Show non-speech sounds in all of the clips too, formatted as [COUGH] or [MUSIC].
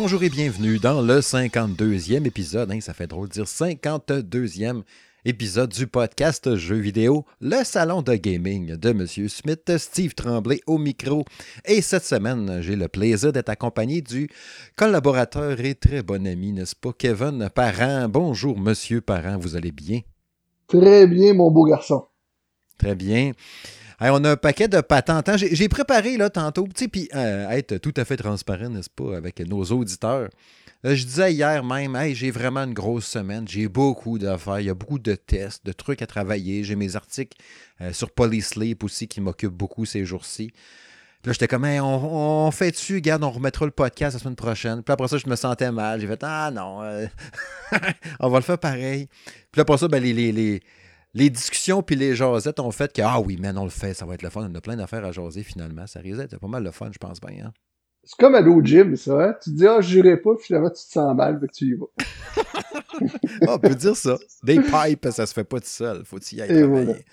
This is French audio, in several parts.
Bonjour et bienvenue dans le 52e épisode. Hein, ça fait drôle de dire 52e épisode du podcast Jeux vidéo, le salon de gaming de M. Smith, Steve Tremblay au micro. Et cette semaine, j'ai le plaisir d'être accompagné du collaborateur et très bon ami, n'est-ce pas, Kevin Parent. Bonjour, Monsieur Parent, vous allez bien? Très bien, mon beau garçon. Très bien. On a un paquet de patentes. Hein. J'ai préparé là tantôt, puis euh, être tout à fait transparent, n'est-ce pas, avec nos auditeurs. Euh, je disais hier même, hey, j'ai vraiment une grosse semaine, j'ai beaucoup d'affaires, il y a beaucoup de tests, de trucs à travailler. J'ai mes articles euh, sur Polysleep aussi qui m'occupent beaucoup ces jours-ci. Puis là, j'étais comme, hey, on, fait dessus, regarde, on remettra le podcast la semaine prochaine. Puis après ça, je me sentais mal. J'ai fait, ah non, [LAUGHS] on va le faire pareil. Puis après ça, ben, les, les les discussions puis les jasettes ont fait que, ah oui, mais on le fait, ça va être le fun. On a plein d'affaires à jaser finalement. Ça risque d'être pas mal le fun, je pense bien. Hein? C'est comme aller au gym, ça. Hein? Tu te dis, ah, je n'irai pas, finalement, tu te sens mal, fait que tu y vas. [LAUGHS] on peut dire ça. Des pipes, ça se fait pas tout seul. Faut y aller travailler.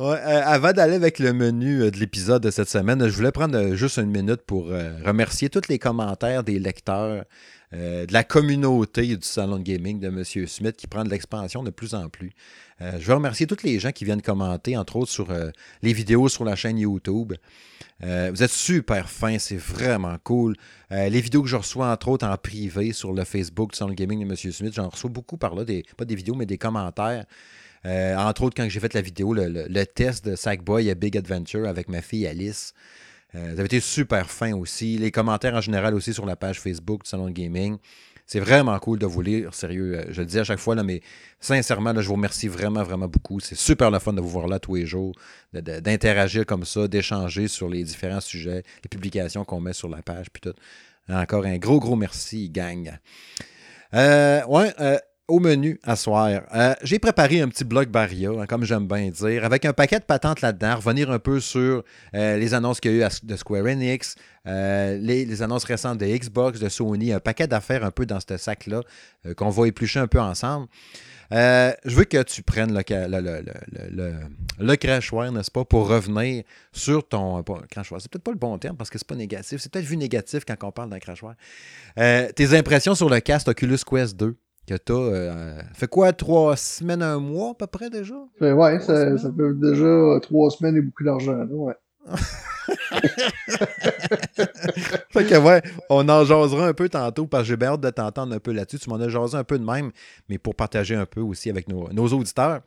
Euh, avant d'aller avec le menu euh, de l'épisode de cette semaine, je voulais prendre euh, juste une minute pour remercier tous les commentaires des lecteurs de la communauté du salon gaming de M. Smith qui prend de l'expansion de plus en plus. je veux remercier tous les gens qui viennent commenter, entre autres sur les vidéos sur la chaîne YouTube. vous êtes super fins, c'est vraiment cool. les vidéos que je reçois, entre autres, en privé sur le Facebook du salon gaming de M. Smith, j'en reçois beaucoup par là, pas des vidéos, mais des commentaires. Euh, entre autres, quand j'ai fait la vidéo, le, test de Sackboy à Big Adventure avec ma fille Alice. Euh, ça avait été super fin aussi. Les commentaires en général aussi sur la page Facebook du Salon de Gaming. C'est vraiment cool de vous lire, sérieux. Euh, je le dis à chaque fois, là, mais sincèrement, je vous remercie vraiment, vraiment beaucoup. C'est super le fun de vous voir là tous les jours, d'interagir comme ça, d'échanger sur les différents sujets, les publications qu'on met sur la page, puis tout. Encore un gros, gros merci, gang. Euh, ouais, au menu à soir. Euh, j'ai préparé un petit blog Barria, hein, comme j'aime bien dire, avec un paquet de patentes là-dedans, revenir un peu sur euh, les annonces qu'il y a eu de Square Enix, euh, les, annonces récentes de Xbox, de Sony, un paquet d'affaires un peu dans ce sac-là qu'on va éplucher un peu ensemble. je veux que tu prennes le, le, n'est-ce pas, pour revenir sur ton. crachoir, c'est peut-être pas le bon terme parce que c'est pas négatif. C'est peut-être vu négatif quand on parle d'un crachoir. tes impressions sur le cast Oculus Quest 2 que tu euh, fait quoi, trois semaines, un mois à peu près déjà? Oui, ouais, ça, ça, fait déjà trois semaines et beaucoup d'argent, ouais. [LAUGHS] fait que ouais, on en jasera un peu tantôt parce que j'ai bien hâte de t'entendre un peu là-dessus. Tu m'en as jasé un peu de même, mais pour partager un peu aussi avec nos, auditeurs.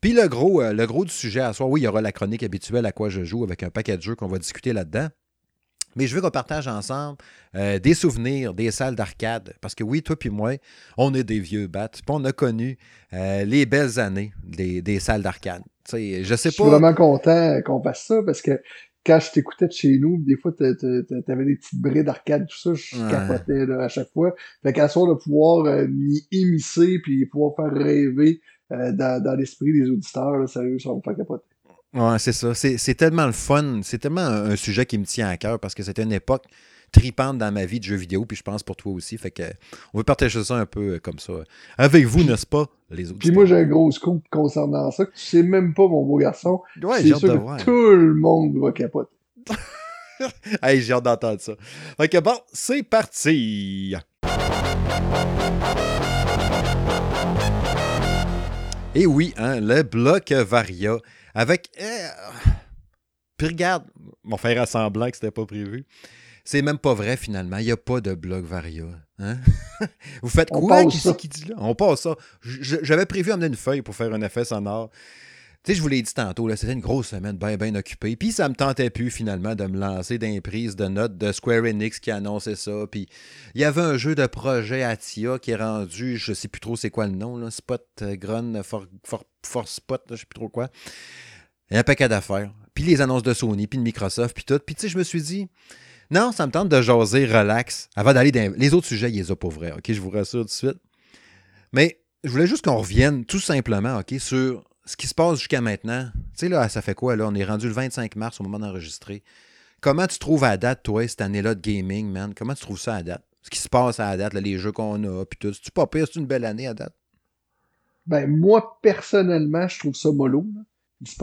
Puis le gros, euh, le gros du sujet à soi, oui, il y aura la chronique habituelle à quoi je joue avec un paquet de jeux qu'on va discuter là-dedans. Mais je veux qu'on partage ensemble euh, des souvenirs des salles d'arcade. Parce que oui, toi puis moi, on est des vieux bats. on a connu euh, les belles années des, salles d'arcade. Je sais pas. Je suis vraiment content qu'on fasse ça parce que quand je t'écoutais de chez nous, des fois, t'avais des petites brides d'arcade, tout ça, je capotais à chaque fois. Fait qu'à soir de pouvoir euh, m'y émisser puis pouvoir faire rêver dans, l'esprit des auditeurs, là, sérieux, ça va me faire capoter. Ouais, c'est ça. C'est tellement le fun. C'est tellement un, sujet qui me tient à cœur parce que c'était une époque tripante dans ma vie de jeux vidéo, puis je pense pour toi aussi. Fait que on veut partager ça un peu euh, comme ça. Avec vous, n'est-ce pas, les autres? Puis moi, j'ai un gros scoop concernant ça, que tu sais même pas, mon beau garçon. Ouais, j'ai hâte de voir. Tout le monde va capoter. [LAUGHS] hey, j'ai hâte d'entendre ça. Fait que bon, c'est parti! Et oui, hein, le bloc Varia. Avec. Euh, puis regarde, mon faire à semblant que c'était pas prévu. C'est même pas vrai finalement. Il n'y a pas de blog Varia. Hein? [LAUGHS] Vous faites quoi? Qui qui dit là? On passe ça. J'avais prévu amener une feuille pour faire un effet sonore. Tu je vous l'ai dit tantôt, c'était une grosse semaine bien, bien occupée. Puis ça me tentait plus finalement de me lancer dans de notes de Square Enix qui annonçait ça. Puis il y avait un jeu de projet à TIA qui est rendu, je sais plus trop c'est quoi le nom, là, Spot euh, Grun, for, for, Spot, je sais plus trop quoi. Il y a un paquet d'affaires. Puis les annonces de Sony, puis de Microsoft, puis tout. Puis tu sais, je me suis dit, non, ça me tente de jaser relax avant d'aller dans les autres sujets, il les a pour vrai. OK, je vous rassure tout de suite. Mais je voulais juste qu'on revienne tout simplement, OK, sur ce qui se passe jusqu'à maintenant, tu sais, là, ça fait quoi, là? On est rendu le 25 mars au moment d'enregistrer. Comment tu trouves à date, toi, cette année-là de gaming, man? Comment tu trouves ça à date? Ce qui se passe à date, les jeux qu'on a, puis tout. C'est-tu pas pire? C'est une belle année à date? Ben, moi, personnellement, je trouve ça mollo.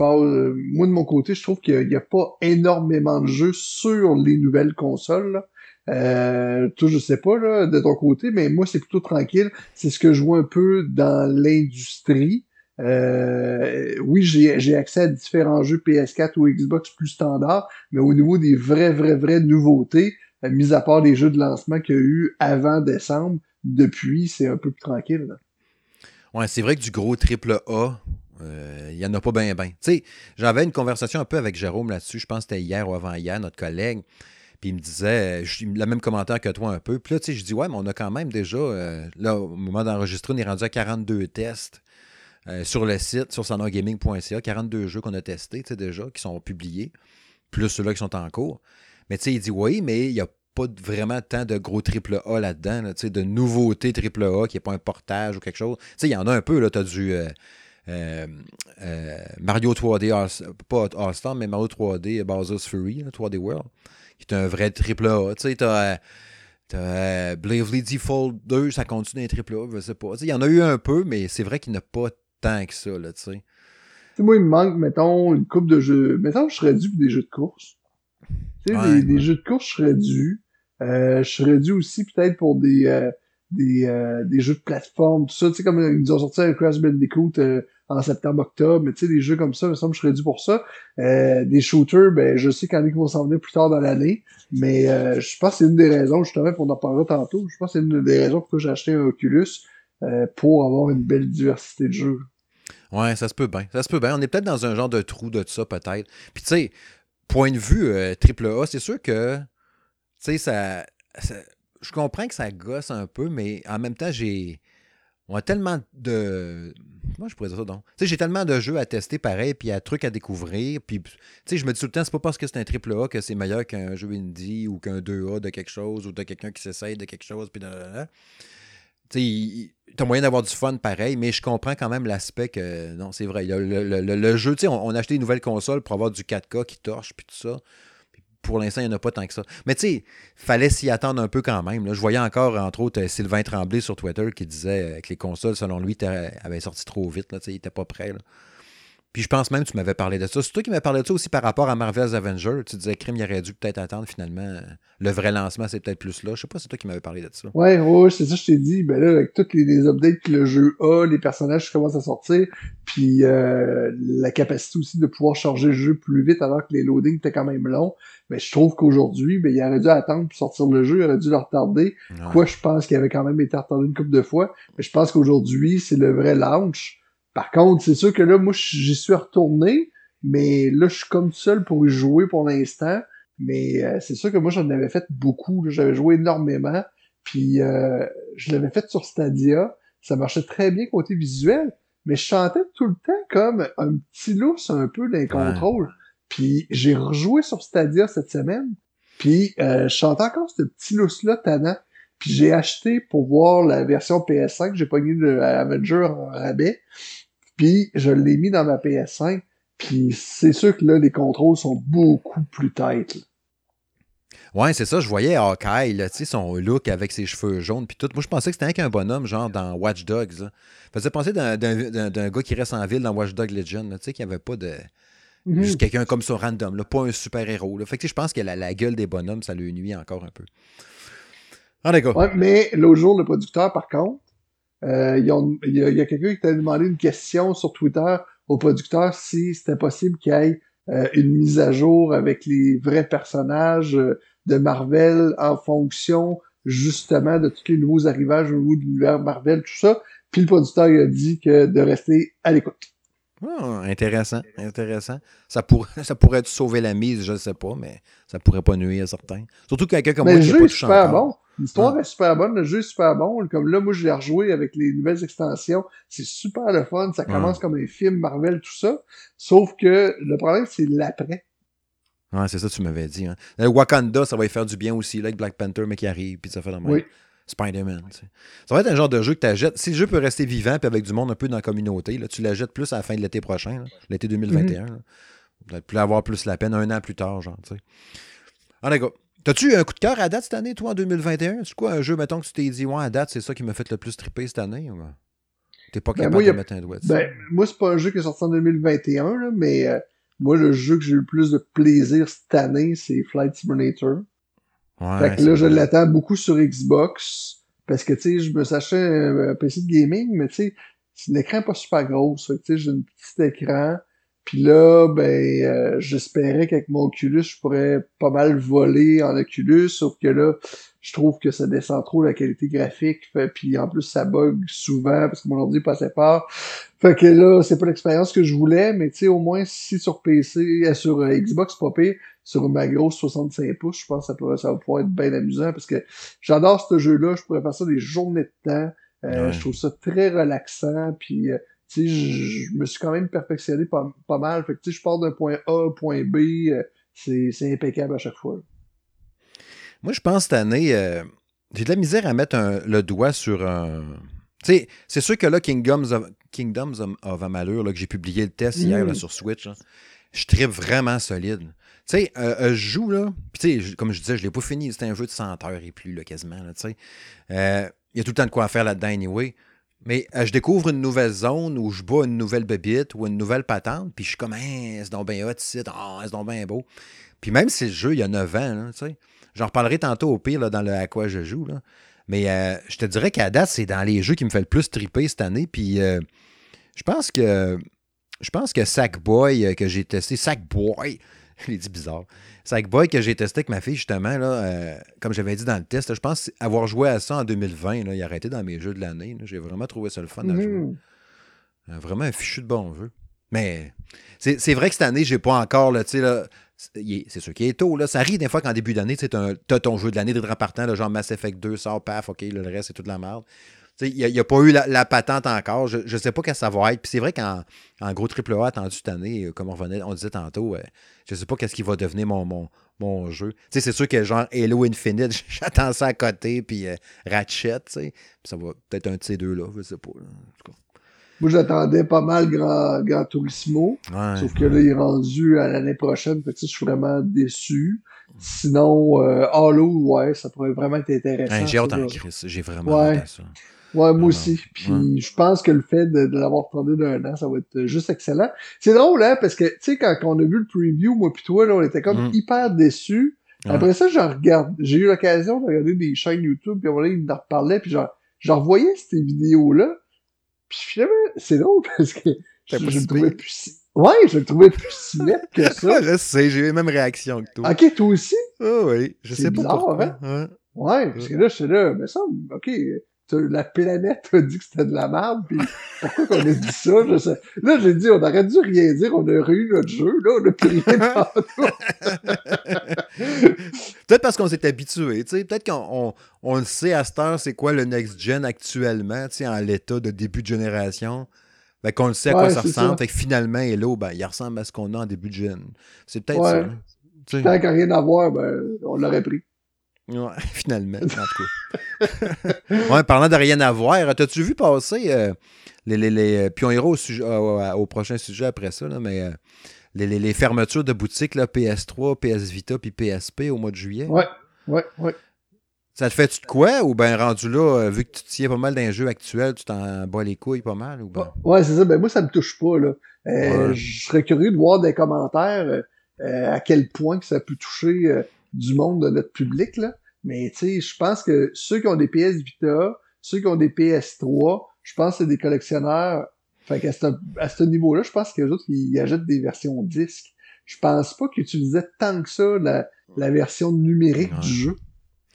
Euh, moi, de mon côté, je trouve qu'il n'y a, pas énormément de jeux sur les nouvelles consoles. Euh, toi, je sais pas là, de ton côté, mais moi, c'est plutôt tranquille. C'est ce que je vois un peu dans l'industrie. Euh, oui, j'ai accès à différents jeux PS4 ou Xbox plus standards, mais au niveau des vraies, vraies, vraies nouveautés, euh, mis à part les jeux de lancement qu'il y a eu avant décembre, depuis, c'est un peu plus tranquille. Ouais, c'est vrai que du gros triple A, il euh, n'y en a pas bien, bien. Tu sais, j'avais une conversation un peu avec Jérôme là-dessus, je pense que c'était hier ou avant-hier, notre collègue. Puis il me disait, je, le même commentaire que toi un peu. Puis là, tu je dis, ouais, mais on a quand même déjà, là, au moment d'enregistrer, on est rendu à 42 tests. Euh, sur le site, sur sonorgaming.ca, 42 jeux qu'on a testés déjà, qui sont publiés, plus ceux-là qui sont en cours. Mais tu sais, il dit oui, mais il n'y a pas vraiment tant de gros triple A là-dedans, de nouveautés triple A qui n'est pas un portage ou quelque chose. Tu sais, il y en a un peu, là, tu as du euh, euh, Mario 3D, pas All-Star, mais Mario 3D Bowser's Fury, 3D World, qui est un vrai triple A. Tu sais, tu as Bravely Default 2, ça continue un triple A, je sais pas. Il y en a eu un peu, mais c'est vrai qu'il n'y a pas tant que ça, là, tu sais. moi, il me manque, mettons, une coupe de jeux. Mettons, je serais dû pour des jeux de course. Tu sais, des, jeux de course, je serais dû. Euh, je serais dû aussi peut-être pour des, euh, des, euh, des jeux de plateforme, tout ça. Tu sais, comme ils nous ont sorti un Crash Bandicoot en septembre-octobre, mais tu sais, des jeux comme ça, il me semble que je serais dû pour ça. des shooters, ben, je sais qu'il y en a qui vont s'en venir plus tard dans l'année, mais je pense que c'est une des raisons, justement, qu'on en parlera tantôt, je pense que c'est une des raisons pourquoi j'ai acheté un Oculus, pour avoir une belle diversité de jeux. Ouais, ça se peut bien. Ça se peut bien. On est peut-être dans un genre de trou de ça, peut-être. Puis, tu sais, point de vue euh, triple A, c'est sûr que, tu sais, ça, Je comprends que ça gosse un peu, mais en même temps, j'ai. On a tellement de. Comment je pourrais dire ça donc? Tu sais, j'ai tellement de jeux à tester pareil, puis il y a trucs à découvrir. Puis, tu sais, je me dis tout le temps, c'est pas parce que c'est un triple A que c'est meilleur qu'un jeu indie ou qu'un 2A de quelque chose ou de quelqu'un qui s'essaye de quelque chose. Puis, tu as moyen d'avoir du fun pareil, mais je comprends quand même l'aspect que, non, c'est vrai, le, jeu, tu sais, on, a acheté une nouvelle console pour avoir du 4K qui torche, puis tout ça. pour l'instant, il n'y en a pas tant que ça. Mais tu sais, fallait s'y attendre un peu quand même. Je voyais encore, entre autres, Sylvain Tremblay sur Twitter qui disait que les consoles, selon lui, avaient sorti trop vite. Là, il n'était pas prêt. Là. Puis je pense même que tu m'avais parlé de ça. C'est toi qui m'as parlé de ça aussi par rapport à Marvel's Avenger. Tu disais, Crime, il aurait dû peut-être attendre finalement. Le vrai lancement, c'est peut-être plus là. Je sais pas, c'est toi qui m'avais parlé de ça. Ouais, ouais, c'est ça, je t'ai dit. Ben là, avec toutes les, updates que le jeu a, les personnages qui commencent à sortir, puis euh, la capacité aussi de pouvoir charger le jeu plus vite alors que les loadings étaient quand même longs, ben je trouve qu'aujourd'hui, ben il aurait dû attendre pour sortir le jeu, il aurait dû le retarder. Quoi, je pense qu'il avait quand même été retardé une couple de fois. Mais je pense qu'aujourd'hui, c'est le vrai launch. Par contre, c'est sûr que là, moi, j'y suis retourné, mais là, je suis comme seul pour y jouer pour l'instant. Mais euh, c'est sûr que moi, j'en avais fait beaucoup. J'avais joué énormément. Puis euh, je l'avais fait sur Stadia. Ça marchait très bien côté visuel. Mais je chantais tout le temps comme un petit lousse un peu d'un contrôle. Puis j'ai rejoué sur Stadia cette semaine. Puis euh, je chantais encore ce petit lousse-là tannant. Puis j'ai acheté pour voir la version PS5. J'ai pogné le Avenger en rabais. Puis je l'ai mis dans ma PS5. Puis c'est sûr que là, les contrôles sont beaucoup plus tight. Ouais, c'est ça. Je voyais Hawkeye, là, son look avec ses cheveux jaunes. Puis tout. Moi, je pensais que c'était qu'un bonhomme, genre dans Watch Dogs. Ça faisait penser d'un gars qui reste en ville dans Watch Dogs Legend. Tu sais, qu'il n'y avait pas de. Mhm. Juste quelqu'un comme ça random, là, pas un super-héros. Fait que je pense que la, la, gueule des bonhommes, ça lui nuit encore un peu. Ah, d'accord. Ouais, mais l'autre jour, le producteur, par contre, euh, il y a, quelqu'un qui t'a demandé une question sur Twitter au producteur si c'était possible qu'il y ait euh, une mise à jour avec les vrais personnages euh, de Marvel en fonction justement de tous les nouveaux arrivages au niveau de l'univers Marvel, tout ça. Puis le producteur il a dit que de rester à l'écoute. Ah, intéressant, intéressant. Ça, pourrait, [LAUGHS] ça pourrait sauver la mise, je ne sais pas, mais ça pourrait pas nuire à certains. Surtout quelqu'un comme moi qui pas super bon. L'histoire est super bonne, le jeu est super bon. Comme là, moi, je l'ai rejoué avec les nouvelles extensions. C'est super le fun. Ça commence comme un film Marvel, tout ça. Sauf que le problème, c'est l'après. Ouais, c'est ça que tu m'avais dit. Hein. Le Wakanda, ça va y faire du bien aussi, là, avec Black Panther, mais qui arrive, puis ça fait la même. Spider-Man. Ça va être un genre de jeu que tu achètes. Si le jeu peut rester vivant, puis avec du monde un peu dans la communauté, là, tu l'achètes plus à la fin de l'été prochain, l'été 2021. Mm -hmm. Peut-être avoir plus la peine un an plus tard, genre, tu sais. Ah, T'as-tu un coup de cœur à date cette année, toi, en 2021? C'est quoi un jeu, mettons, que tu t'es dit, ouais, à date, c'est ça qui m'a fait le plus triper cette année? T'es pas ben, capable de mettre un doigt dessus? Ben, moi, c'est pas un jeu qui est sorti en 2021, là, mais euh, moi, le jeu que j'ai eu le plus de plaisir cette année, c'est Flight Simulator. fait que là, je l'attends beaucoup sur Xbox. Parce que, tu sais, je me sachais un PC de gaming, mais tu sais, l'écran n'est pas super gros. Fait que, tu sais, j'ai un petit écran. Puis là, ben, euh, j'espérais qu'avec mon Oculus, je pourrais pas mal voler en Oculus, sauf que là, je trouve que ça descend trop la qualité graphique, fait, puis en plus ça bug souvent parce que mon ordi passait pas. Fait que là, c'est pas l'expérience que je voulais, mais tu sais, au moins si sur PC, euh, sur euh, Xbox, pas pire, sur ma grosse 65 pouces, je pense que ça, ça va pouvoir être bien amusant parce que j'adore ce jeu-là, je pourrais faire ça des journées de temps. Euh, je trouve ça très relaxant, puis tu sais, je, me suis quand même perfectionné pas, pas mal. Fait que tu sais, je pars d'un point A un point B, c'est impeccable à chaque fois. Moi, je pense cette année, euh, j'ai de la misère à mettre le doigt sur un. Tu sais, c'est sûr que là, Kingdoms of, Kingdoms of Amalur, là, que j'ai publié le test hier là, mm. sur Switch, je tripe vraiment solide. Tu sais, euh, euh, je joue, là, puis tu sais, comme je disais, je l'ai pas fini, c'était un jeu de 100 heures et plus, là, quasiment, tu sais. Il y a tout le temps de quoi faire là-dedans, anyway. Mais je découvre une nouvelle zone où je bats une nouvelle bébite ou une nouvelle patente, puis je suis comme, hein, c'est donc bien hot ici, oh, c'est donc bien beau. Puis même si le jeu, il y a 9 ans, tu sais, J'en reparlerai tantôt au pire dans le à quoi je joue. Mais euh, je te dirais qu'à date, c'est dans les jeux qui me fait le plus triper cette année. Puis euh, je pense que je pense que Sackboy euh, que j'ai testé, Sackboy, [LAUGHS] je l'ai dit bizarre. Sackboy que j'ai testé avec ma fille, justement, là, comme j'avais dit dans le test, je pense avoir joué à ça en 2020. Là, il a arrêté dans mes jeux de l'année. J'ai vraiment trouvé ça le fun à jouer. Mm-hmm. Vraiment un fichu de bon jeu. Mais c'est vrai que cette année, j'ai pas encore, là, là, c'est sûr qu'il est tôt. Là. Ça arrive des fois qu'en début d'année, tu as ton jeu de l'année de partant, le genre Mass Effect 2 sort, paf, ok, le reste, c'est toute la merde. Il n'y a, pas eu la, patente encore. Je ne sais pas quand ça va être. Puis c'est vrai qu'en en gros AAA attendu cette année, euh, comme on, revenait, on disait tantôt, euh, je ne sais pas qu'est-ce qui va devenir mon, mon, mon jeu. C'est sûr que genre Halo Infinite, [LAUGHS] j'attends ça à côté, puis euh, Ratchet, ça va peut-être un de ces deux-là, je sais pas. Moi, j'attendais pas mal Grand, Grand Turismo. Sauf que là, il est rendu à l'année prochaine. Fait que, je suis vraiment déçu. Sinon, euh, Halo, ouais, ça pourrait vraiment être intéressant. J'ai hâte en Chris. J'ai vraiment hâte à ça. Ouais, moi aussi. Puis je pense que le fait de, l'avoir attendu d'un an, ça va être juste excellent. C'est drôle, hein, parce que, tu sais, quand, on a vu le preview, moi puis toi, là, on était comme mm. hyper déçus. Après ça, j'en regarde. J'ai eu l'occasion de regarder des chaînes YouTube, puis voilà, il en reparlait, puis genre, j'en revoyais ces vidéos-là. Puis finalement, c'est drôle [LAUGHS] parce que je, le trouvais plus Ouais, je le trouvais plus si net que [LAUGHS] ça. je sais, j'ai eu la même réaction que toi. Ok, toi aussi? Ah oui, je sais pas pourquoi. Hein? Ouais. parce que là, je suis là, mais ça, ok, la planète a dit que c'était de la merde, puis pourquoi qu'on a dit ça? Je sais. Là, j'ai dit, on aurait dû rien dire, on a eu notre jeu, là, on a plus rien [LAUGHS] Peut-être parce qu'on s'est habitué, tu sais, peut-être qu'on on, le sait à cette heure, c'est quoi le next-gen actuellement, tu sais, en l'état de début de génération. Ben, qu'on le sait à quoi ça ressemble. Fait que finalement, Hello, ben, il ressemble à ce qu'on a en début de gen. C'est peut-être ça. Hein. Tant a rien à voir, ben, on l'aurait pris. Ouais, [LAUGHS] finalement, en tout cas. [LAUGHS] ouais, parlant de rien à voir, t'as-tu vu passer euh, les, les, les, Puis on ira au, sujet, au, prochain sujet après ça, là, mais euh, les, les, fermetures de boutiques, là, PS3, PS Vita puis PSP au mois de juillet? Ouais, ouais, ouais. Ça te fait-tu de quoi? Ou bien rendu là, euh, vu que tu tiens pas mal d'un jeu actuel, tu t'en bats les couilles pas mal? Ou ben... Ouais, c'est ça. Ben moi, ça me touche pas. Là. Je serais curieux de voir des commentaires à quel point que ça peut toucher du monde de notre public. Là. Mais tu sais, je pense que ceux qui ont des PS Vita, ceux qui ont des PS3, je pense que c'est des collectionneurs. Fait qu'à ce, à ce niveau-là, je pense que les autres, ils achètent des versions disques. Je pense pas qu'ils utilisaient tant que ça la, la version numérique du jeu.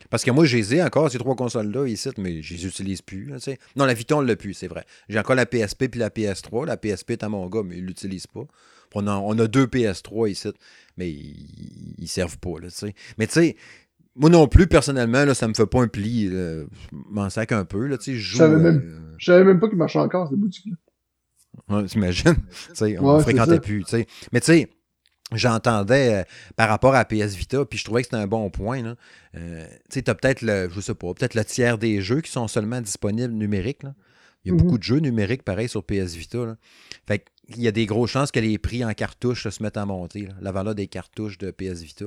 Parce que moi, j'ai encore ces trois consoles-là ici, mais je les utilise plus. non, la Vita, on l'a plus, c'est vrai. J'ai encore la PSP puis la PS3. La PSP est à mon gars, mais il l'utilise pas. On a, on a, deux PS3 ici, mais ils, servent pas. Là, mais tu sais, moi non plus, personnellement, là, ça me fait pas un pli. Je m'en sac un peu. Là, je joue, savais, même, euh, savais même pas qu'il marchait encore, ces boutiques-là. Ouais, T'imagines? [LAUGHS] on ne fréquentait plus. Mais tu sais, j'entendais euh, par rapport à PS Vita, puis je trouvais que c'était un bon point. Là. Euh, tu sais, as peut-être le, je sais pas, peut-être le tiers des jeux qui sont seulement disponibles numériques. Là. Il y a mm-hmm. beaucoup de jeux numériques pareil sur PS Vita. Là. Fait il y a des grosses chances que les prix en cartouches se mettent à monter. La valeur des cartouches de PS Vita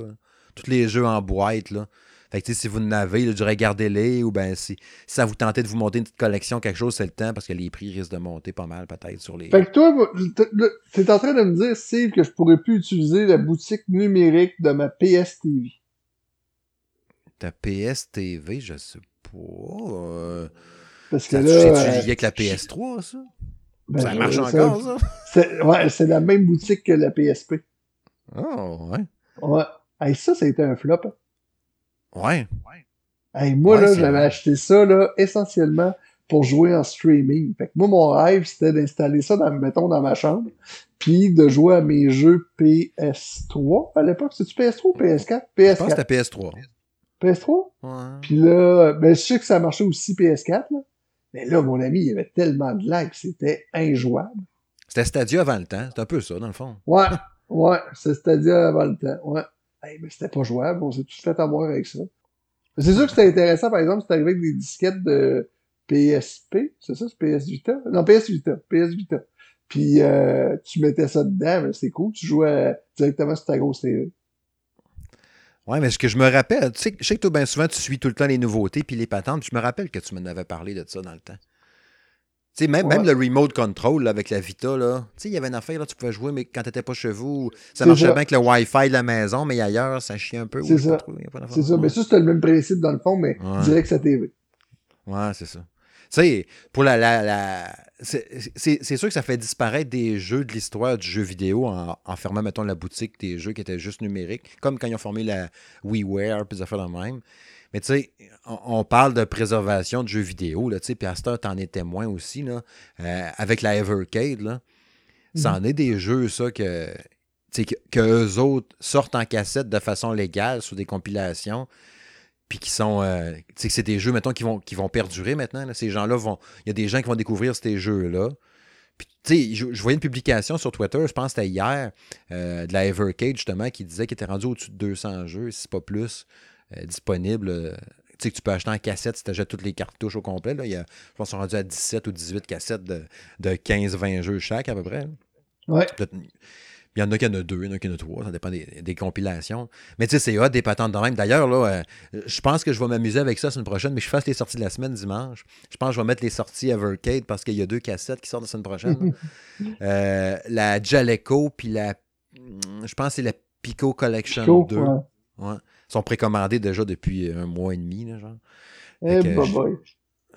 tous les jeux en boîte. Là. Fait que si vous en avez, du regardez-les, ou ben si, ça vous tentez de vous monter une petite collection, quelque chose, c'est le temps, parce que les prix risquent de monter pas mal peut-être sur les. Fait que toi, es en train de me dire, Steve, que je pourrais plus utiliser la boutique numérique de ma PS TV. Ta PS TV, je sais pas. Euh, Parce que ça là. c'est-tu euh, lié avec la PS3, ça? ben, ça marche euh, encore, ça? C'est ouais, c'est la même boutique que la PSP. Oh, ouais. Ouais. Hey, ça, ça a été un flop. Ouais. Hey, moi, Ouais, là, j'avais acheté ça, là, essentiellement pour jouer en streaming. Fait que moi, mon rêve, c'était d'installer ça, dans, mettons, dans ma chambre, puis de jouer à mes jeux PS3. À l'époque, c'est-tu PS3 ou PS4? Je pense que PS4. c'était PS3. PS3? Ouais. Puis là, ben, je sais que ça marchait aussi PS4, là. Mais là, mon ami, il y avait tellement de lag, c'était injouable. C'était Stadia avant le temps. C'est un peu ça, dans le fond. Ouais, ouais, c'est c'est-à-dire avant le temps, ouais. Hey, mais c'était pas jouable, on s'est tous fait avoir avec ça. C'est sûr que c'était intéressant, par exemple, c'est arrivé avec des disquettes de PSP, c'est ça, c'est PS Vita? Non, PS Vita, PS Vita. Puis euh, tu mettais ça dedans, mais c'est cool, tu jouais directement sur ta grosse TV. Ouais, mais ce que je me rappelle, tu sais, je sais que toi, bien souvent, tu suis tout le temps les nouveautés puis les patentes. puis Je me rappelle que tu m'en avais parlé de ça dans le temps. Tu même, Ouais. même le remote control là, avec la Vita, là. Tu sais, il y avait une affaire, là, tu pouvais jouer, mais quand t'étais pas chez vous, ça marchait ça. bien avec le Wi-Fi de la maison, mais ailleurs, ça chiait un peu. C'est ça. C'est ça, mais ça, c'était le même principe dans le fond, mais Ouais. direct sa TV. Ouais, c'est ça. Tu sais, pour la. la, la- c'est sûr que ça fait disparaître des jeux de l'histoire du jeu vidéo en, en fermant, mettons, la boutique des jeux qui étaient juste numériques, comme quand ils ont formé la WiiWare, puis des affaires de même. Mais tu sais, on, on parle de préservation de jeux vidéo, là, tu sais, puis t'en es témoin aussi, là, euh, avec la Evercade, là. Ça en est des jeux, ça, que, tu sais, que, que eux autres sortent en cassette de façon légale sous des compilations, puis qui sont. euh, tu sais, que c'est des jeux, mettons, qui vont, qui vont perdurer maintenant. là. Ces gens-là vont. Il y a des gens qui vont découvrir ces jeux-là. Puis, tu sais, je, je voyais une publication sur Twitter, je pense que c'était hier, euh, de la Evercade, justement, qui disait qu'il était rendu au-dessus de 200 jeux, si pas plus, disponibles. euh, tu sais, que tu peux acheter en cassette si tu achètes toutes les cartouches au complet. Là. Il y a, je pense qu'ils sont rendus à 17 ou 18 cassettes de, de 15-20 jeux chaque, à peu près. Ouais. Il y en a qui en a deux, il y en a qui en a trois, ça dépend des, des compilations. Mais tu sais, c'est hot, des patentes de même. D'ailleurs, là, euh, je pense que je vais m'amuser avec ça la semaine prochaine, mais je fasse les sorties de la semaine dimanche. Je pense que je vais mettre les sorties Evercade parce qu'il y a deux cassettes qui sortent la semaine prochaine. [LAUGHS] Euh, la Jaleco, puis la. Je pense que c'est la Pico Collection Pico, 2. ouais. Ouais. Sont précommandés déjà depuis un mois et demi, là, genre. Eh.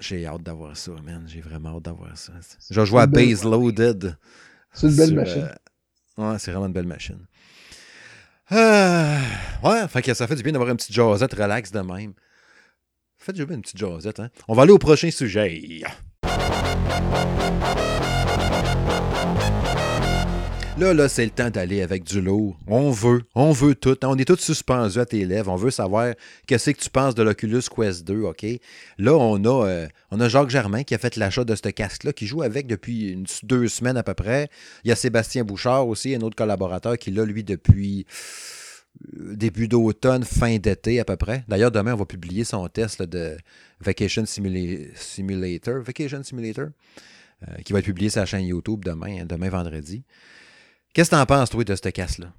J'ai hâte d'avoir ça, man. J'ai vraiment hâte d'avoir ça. Je vais jouer à Base Loaded. C'est une belle sur, machine. euh, ouais, c'est vraiment une belle machine. Ah, ouais, fait que ça fait du bien d'avoir une petite jasette relax de même. Faites du bien une petite jasette, hein. On va aller au prochain sujet. Là, là, c'est le temps d'aller avec du lourd. On veut, on veut tout. On est tous suspendus à tes lèvres. On veut savoir qu'est-ce que tu penses de l'Oculus Quest 2, OK? Là, on a, euh, on a Jacques Germain qui a fait l'achat de ce casque-là, qui joue avec depuis deux semaines à peu près. Il y a Sébastien Bouchard aussi, un autre collaborateur qui l'a, lui, depuis euh, début d'automne, fin d'été à peu près. D'ailleurs, demain, on va publier son test de Vacation Simula- Simulator, Vacation Simulator, euh, qui va être publié sur la chaîne YouTube demain, hein, demain vendredi. Qu'est-ce que t'en penses, toi, de ce casque-là?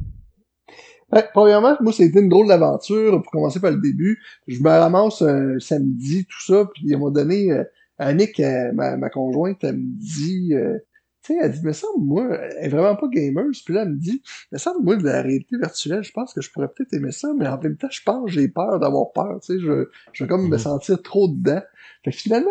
Ouais, premièrement, moi, c'était une drôle d'aventure, pour commencer par le début. Je me ramasse un samedi, tout ça, puis à un moment donné, euh, Annick, euh, ma, ma conjointe, elle me dit, euh, tu sais, elle dit, mais ça, moi, elle est vraiment pas gamer, puis là, elle me dit, mais ça, moi, de la réalité virtuelle, je pense que je pourrais peut-être aimer ça, mais en même temps, je pense j'ai peur d'avoir peur, tu sais, je, je vais comme me Mhm. sentir trop dedans. Fait que finalement,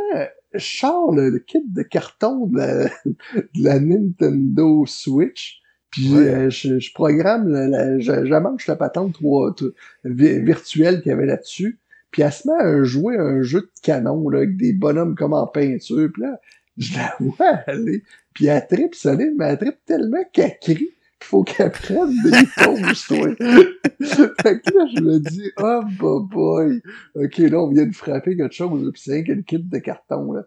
je sors le, le kit de carton de la, [LAUGHS] de la Nintendo Switch, puis Ouais. euh, je, je programme, la, la- la patente 3, t- vi- virtuelle qu'il y avait là-dessus, puis elle se met à jouer un jeu de canon, là, avec des bonhommes comme en peinture, puis là, je la [LAUGHS] vois aller, puis elle tripe solide, mais elle tripe tellement qu'elle crie qu'il faut qu'elle prenne des [LAUGHS] pauses, toi. fait que là, je me dis, oh, bah boy, ok, là, on vient de frapper quelque chose, puis c'est rien que le kit de carton, là.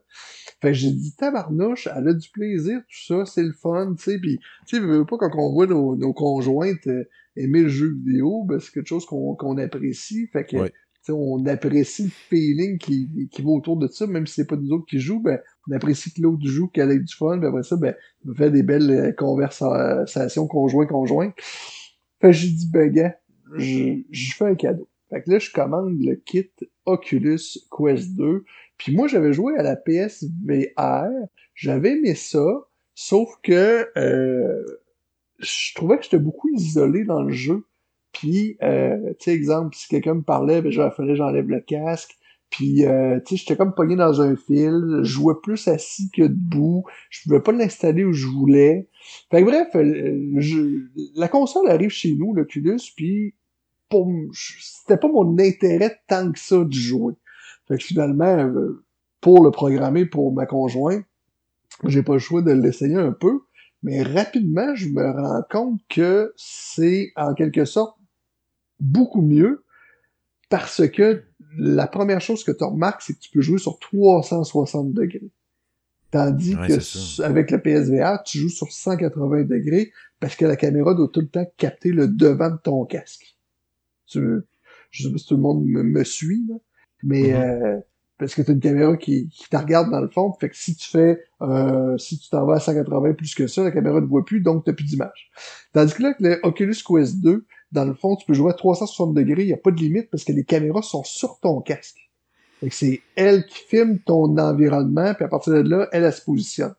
Fait que j'ai dit, tabarnouche, elle a du plaisir, tout ça, c'est le fun, tu sais, puis tu sais, veux, pas quand on voit nos, nos conjointes euh, aimer le jeu vidéo, ben, c'est quelque chose qu'on apprécie. Fait que, tu sais, on apprécie le feeling qui, qui va autour de ça, même si c'est pas nous autres qui jouent, ben, on apprécie que l'autre joue, qu'elle ait du fun, puis après ça, ben, on fait des belles euh, conversations conjoint-conjoint. Fait que j'ai dit, ben, gars, je, je fais un cadeau. Fait que là, je commande le kit Oculus Quest 2. Puis moi, j'avais joué à la PSVR. J'avais aimé ça. Sauf que euh, je trouvais que j'étais beaucoup isolé dans le jeu. Puis, euh, tu sais, exemple, si quelqu'un me parlait, ben, il fallait j'enlève le casque. Puis, euh, tu sais, j'étais comme pogné dans un fil. Je jouais plus assis que debout. Je pouvais pas l'installer où je voulais. Fait que bref, euh, la console arrive chez nous, l'Oculus, puis pour c'était pas mon intérêt tant que ça de jouer. Fait que finalement, euh, pour le programmer pour ma conjointe, j'ai pas le choix de l'essayer un peu. Mais rapidement, je me rends compte que c'est en quelque sorte beaucoup mieux parce que la première chose que tu remarques, c'est que tu peux jouer sur 360 degrés. Tandis que avec le PSVR, tu joues sur 180 degrés parce que la caméra doit tout le temps capter le devant de ton casque. Tu, je sais pas si tout le monde me, suit, mais mm-hmm. euh, parce que tu as une caméra qui, qui te regarde dans le fond, fait que si tu fais euh, si tu t'en vas à 180 plus que ça, la caméra ne voit plus, donc tu plus d'image. Tandis que là, avec le Oculus Quest 2, dans le fond, tu peux jouer à 360 degrés, il n'y a pas de limite parce que les caméras sont sur ton casque. c'est elle qui filme ton environnement, puis à partir de là, elle, elle se positionne.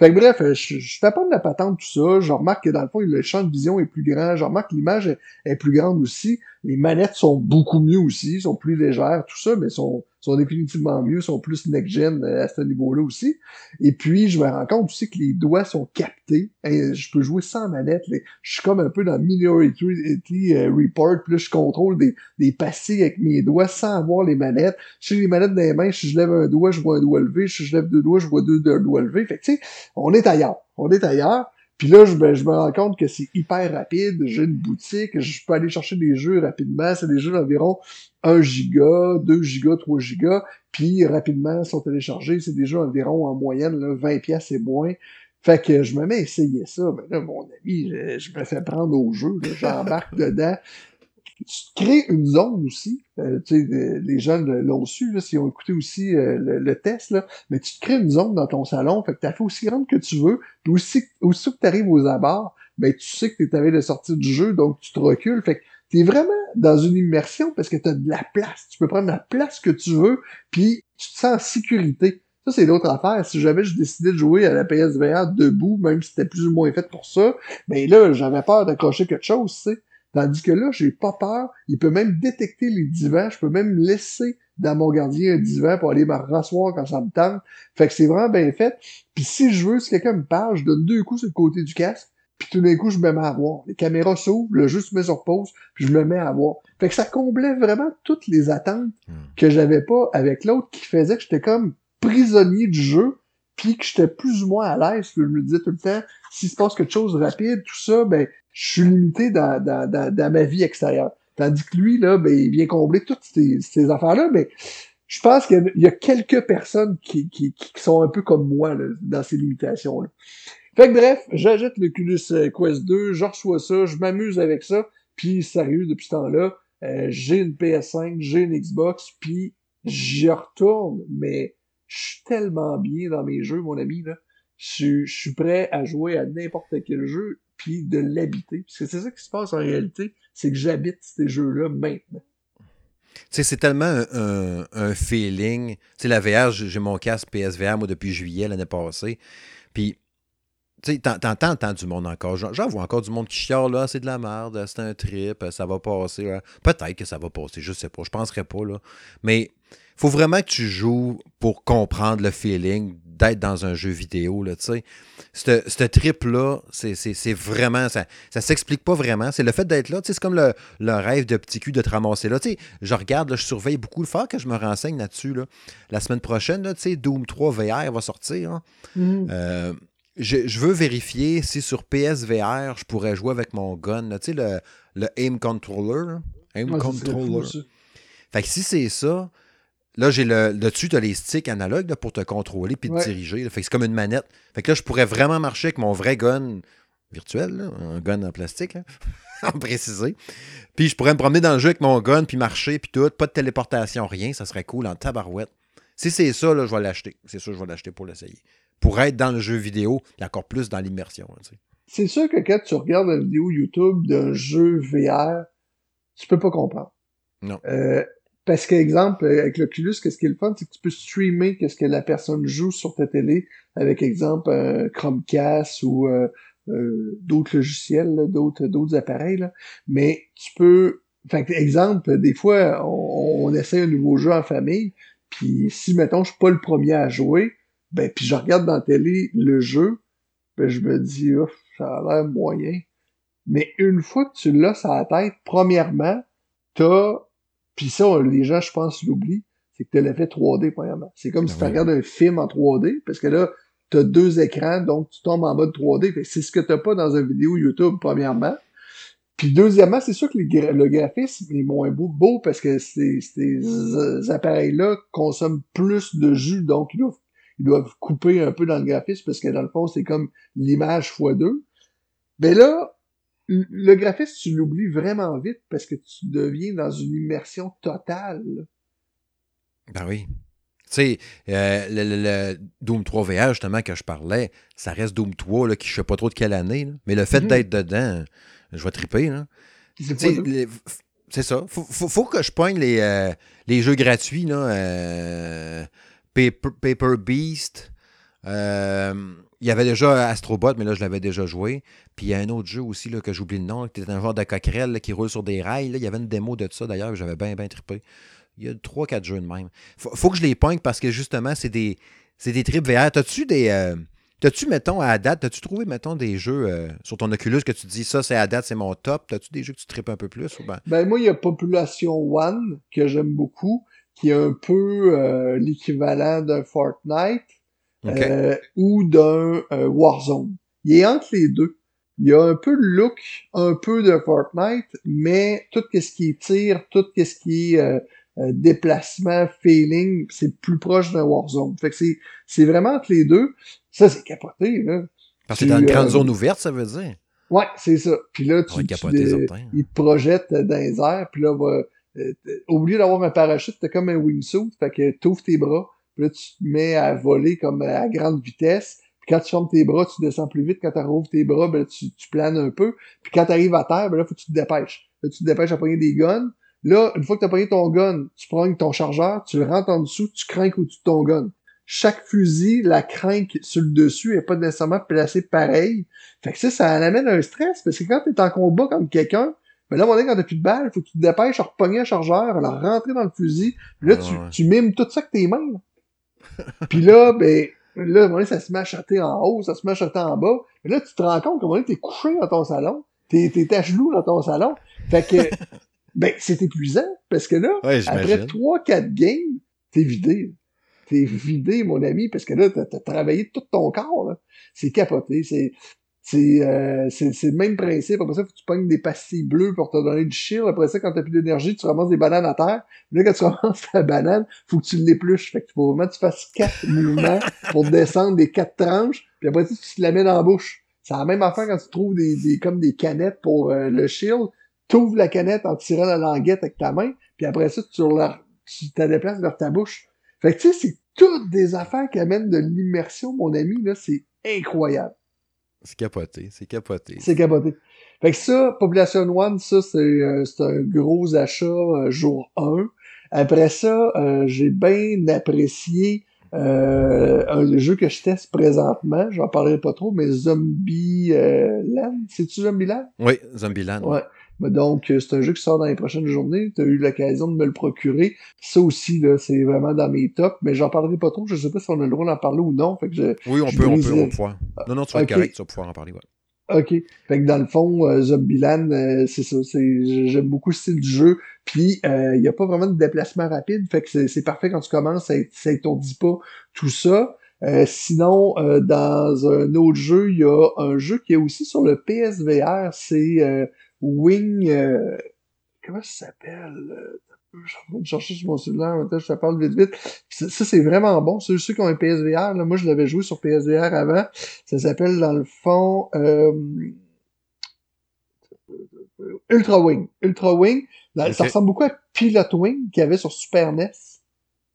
Fait que bref, je, je fais pas de la patente, tout ça. Je remarque que dans le fond, le champ de vision est plus grand. Je remarque que l'image est, plus grande aussi. Les manettes sont beaucoup mieux aussi, sont plus légères, tout ça, mais sont, sont définitivement mieux, sont plus next-gen euh, à ce niveau-là aussi. Et puis, je me rends compte aussi que les doigts sont captés. Je peux jouer sans manette. Je suis comme un peu dans Minority euh, Report, là, je contrôle des, des pastilles avec mes doigts sans avoir les manettes. Si j'ai les manettes dans les mains, si je lève un doigt, je vois un doigt levé. Si je lève deux doigts, je vois deux doigts levés. Fait que, tu sais, on est ailleurs. On est ailleurs. Puis là, je, ben, je me rends compte que c'est hyper rapide. J'ai une boutique, je peux aller chercher des jeux rapidement. C'est des jeux d'environ 1 giga, 2 giga, 3 giga. Puis rapidement, sont téléchargés. C'est des jeux environ en moyenne là, 20 pièces et moins. Fait que je me mets à essayer ça. Mais là, mon ami, je, me fais prendre au jeu. J'embarque [LAUGHS] dedans tu crées une zone aussi. Euh, tu sais, les gens l'ont su, là, s'ils ont écouté aussi euh, le, test, là, mais tu te crées une zone dans ton salon, fait que t'as fait aussi grande que tu veux, puis aussi, aussi que tu arrives aux abords, ben tu sais que tu es de sortir du jeu, donc tu te recules, fait que t'es vraiment dans une immersion parce que tu as de la place. Tu peux prendre la place que tu veux, puis tu te sens en sécurité. Ça, c'est l'autre affaire. Si jamais je décidais de jouer à la PSVR debout, même si c'était plus ou moins fait pour ça, ben là, j'avais peur d'accrocher quelque chose, tu sais. Tandis que là, j'ai pas peur. Il peut même détecter les divans. Je peux même laisser dans mon gardien un divan pour aller me rasseoir quand ça me tente. Fait que c'est vraiment bien fait. Puis si je veux, si quelqu'un me parle, je donne deux coups sur le côté du casque. Puis tout d'un coup, je me mets à voir. Les caméras s'ouvrent, le jeu se met sur pause, puis je me mets à voir. Fait que ça comblait vraiment toutes les attentes hmm. que j'avais pas avec l'autre qui faisait que j'étais comme prisonnier du jeu, puis que j'étais plus ou moins à l'aise. Je me disais tout le temps, s'il se passe quelque chose de rapide, tout ça, ben je suis limité dans, dans, dans, ma vie extérieure. Tandis que lui, là, ben, il vient combler toutes ces, ces affaires-là, mais je pense qu'il y, a quelques personnes qui, qui, qui, sont un peu comme moi là, dans ces limitations-là. Fait que bref, j'achète le Culus euh, Quest 2, je reçois ça, je m'amuse avec ça, puis sérieux, depuis ce temps-là, euh, j'ai une PS5, j'ai une Xbox, puis j'y retourne, mais je suis tellement bien dans mes jeux, mon ami, là. Je suis prêt à jouer à n'importe quel jeu puis de l'habiter. Parce que c'est ça qui se passe en réalité, c'est que j'habite ces jeux-là maintenant. Tu sais, c'est tellement un, feeling. Tu sais, la VR, j'ai mon casque PSVR, moi, depuis juillet l'année passée. Puis, tu sais, t'entends, du monde encore. J'en vois encore du monde qui chiale, là, c'est de la merde, c'est un trip, ça va passer. Peut-être que ça va passer, je sais pas, je penserais pas, là. Mais faut vraiment que tu joues pour comprendre le feeling d'être dans un jeu vidéo. Là, ce trip-là, c'est vraiment. Ça ne s'explique pas vraiment. C'est le fait d'être là. C'est comme le, rêve de petit cul de te ramasser là. je regarde, je surveille beaucoup. le fort que je me renseigne là-dessus. Là. La semaine prochaine, là, Doom 3 VR va sortir. Hein. Mm. Euh, je, veux vérifier si sur PSVR, je pourrais jouer avec mon gun. le, le aim controller. Aim controller. Fait que si c'est ça, Là, j'ai le, dessus, tu as les sticks analogues pour te contrôler puis te diriger. Fait que c'est comme une manette. Fait que là, je pourrais vraiment marcher avec mon vrai gun virtuel, un gun en plastique, [LAUGHS] en précisé. Puis je pourrais me promener dans le jeu avec mon gun, puis marcher, puis tout. Pas de téléportation, rien. Ça serait cool en tabarouette. Si c'est ça, là, je vais l'acheter. C'est sûr, je vais l'acheter pour l'essayer. Pour être dans le jeu vidéo, et encore plus dans l'immersion. c'est sûr que quand tu regardes la vidéo YouTube d'un jeu VR, tu peux pas comprendre. Non. Euh, parce qu'exemple, avec l'Oculus, qu'est-ce qui est le fun, c'est que tu peux streamer qu'est-ce que la personne joue sur ta télé avec exemple un Chromecast ou euh, d'autres logiciels, d'autres d'autres appareils, là. mais tu peux... Fait exemple, des fois, on, on essaie un nouveau jeu en famille, puis si, mettons, je suis pas le premier à jouer, ben, puis je regarde dans la télé le jeu, ben, je me dis, oh, ça a l'air moyen. Mais une fois que tu l'as sur la tête, premièrement, t'as, puis ça, les gens, je pense, l'oublient, c'est que t'as l'effet 3D, premièrement. C'est comme ben si tu regardes un film en 3D, parce que là, t'as deux écrans, donc tu tombes en mode 3D. C'est ce que t'as pas dans une vidéo YouTube, premièrement. Puis deuxièmement, c'est sûr que le graphisme est moins beau, beau parce que ces, ces appareils-là consomment plus de jus, donc ils doivent, ils doivent couper un peu dans le graphisme parce que dans le fond, c'est comme l'image x2. Mais là, le graphisme, tu l'oublies vraiment vite parce que tu deviens dans une immersion totale. Ben oui. Tu sais, euh, le, Doom 3 VR, justement, que je parlais, ça reste Doom 3, là, qui je sais pas trop de quelle année, mais le fait mhm. d'être dedans, je vais triper. Là. C'est ça. Faut, faut, que je poigne les, euh, les jeux gratuits. Là, euh, Paper, Beast. Euh, il y avait déjà Astrobot, mais là, je l'avais déjà joué. Puis il y a un autre jeu aussi là, que j'oublie le nom, qui était un genre de coquerelle qui roule sur des rails. Là. Il y avait une démo de ça d'ailleurs, j'avais bien, bien trippé. Il y a 3-4 jeux de même. Faut, que je les poigne parce que justement, c'est des, des trips VR. T'as-tu des. T'as-tu, mettons, à date, t'as-tu trouvé, mettons, des jeux euh, sur ton Oculus que tu dis ça, c'est à date, c'est mon top? T'as-tu des jeux que tu tripes un peu plus? Ben... ben, moi, il y a Population One, que j'aime beaucoup, qui est un peu euh, l'équivalent d'un Fortnite euh, ou d'un Warzone. Il est entre les deux. Il y a un peu le look, un peu de Fortnite, mais tout ce qui est tir, tout ce qui est déplacement, feeling, c'est plus proche d'un Warzone. Fait que c'est, c'est vraiment entre les deux. Ça, c'est capoté, là. Parce que c'est dans une grande euh, zone ouverte, ça veut dire. Ouais, c'est ça. Puis là, tu, tu il te projette dans les airs, puis là, va, euh, au lieu d'avoir un parachute, t'as comme un wingsuit, fait que t'ouvres tes bras, puis là, tu te mets à voler comme à grande vitesse, puis quand tu fermes tes bras, tu descends plus vite, quand tu rouvres tes bras, ben, tu, tu planes un peu, puis quand tu arrives à terre, ben là, faut que tu te dépêches. Là, tu te dépêches à prendre des guns, Là, une fois que tu as pris ton gun, tu prends ton chargeur, tu le rentres en dessous, tu crains au-dessus de ton gun. Chaque fusil, la crinque sur le dessus est pas nécessairement placée pareil. Fait que ça, ça amène un stress, parce que quand t'es en combat comme quelqu'un, ben là, on est quand t'as plus de balles, faut que tu te dépêches à repogner un chargeur, à rentrer dans le fusil, là, tu, tu mimes tout ça avec tes mains. [LAUGHS] puis là, ben, là, moment ça se met à chatter en haut, ça se met à chatter en bas. Mais là, tu te rends compte que t'es couché dans ton salon, t'es, t'es à genoux dans ton salon. Fait que, [LAUGHS] ben, c'est épuisant, parce que là, après trois, quatre games, t'es vidé t'es vidé, mon ami, parce que là, t'as as travaillé tout ton corps. C'est capoté. C'est c'est euh, le même principe. Après ça, faut que tu pognes des pastilles bleues pour te donner du shield. Après ça, quand t'as plus d'énergie, tu ramasses des bananes à terre. Là, quand tu [LAUGHS] ramasses ta banane, faut que tu l'épluches. Fait que faut vraiment que tu fasses quatre mouvements pour descendre des quatre tranches. Puis après ça, tu te la mets dans la bouche. C'est la même affaire quand tu trouves des, des comme des canettes pour euh, le shield. Tu ouvres la canette en tirant la languette avec ta main. Puis après ça, tu, la, tu déplaces vers ta bouche. Fait que tu sais, c'est toutes des affaires qui amènent de l'immersion, mon ami, là, c'est incroyable. C'est capoté, c'est capoté. C'est capoté. Fait que ça, Population One, ça, c'est euh, un gros achat euh, jour 1. Après ça, euh, j'ai bien apprécié un jeu que je teste présentement. J'en parlerai pas trop, mais Zombie Land. C'est-tu Zombie Land? Oui, Zombie Land. Ouais. Donc, euh, c'est un jeu qui sort dans les prochaines journées. Tu as eu l'occasion de me le procurer. Ça aussi, là, c'est vraiment dans mes tops, mais j'en parlerai pas trop. Je sais pas si on a le droit d'en parler ou non. Fait que je, oui, on peut, on peut, on peut. Non, non, tu vas être correct, tu vas pouvoir en parler. Ouais. OK. Fait que dans le fond, euh, Zombieland, euh, c'est ça. J'aime beaucoup ce style du jeu. Puis, il n'y a pas vraiment de déplacement rapide. Fait que c'est parfait quand tu commences, ça, ça dit pas tout ça. sinon, dans un autre jeu, il y a un jeu qui est aussi sur le PSVR, c'est Wing, euh, comment ça s'appelle? Euh, je vais chercher sur mon cellulaire, je te parle vite vite. Ça, c'est vraiment bon. Ceux, ceux qui ont un PSVR, là, moi je l'avais joué sur PSVR avant. Ça s'appelle dans le fond euh, Ultra Wing. Ultra Wing. Ça ressemble beaucoup à Pilot Wing qu'il y avait sur Super NES,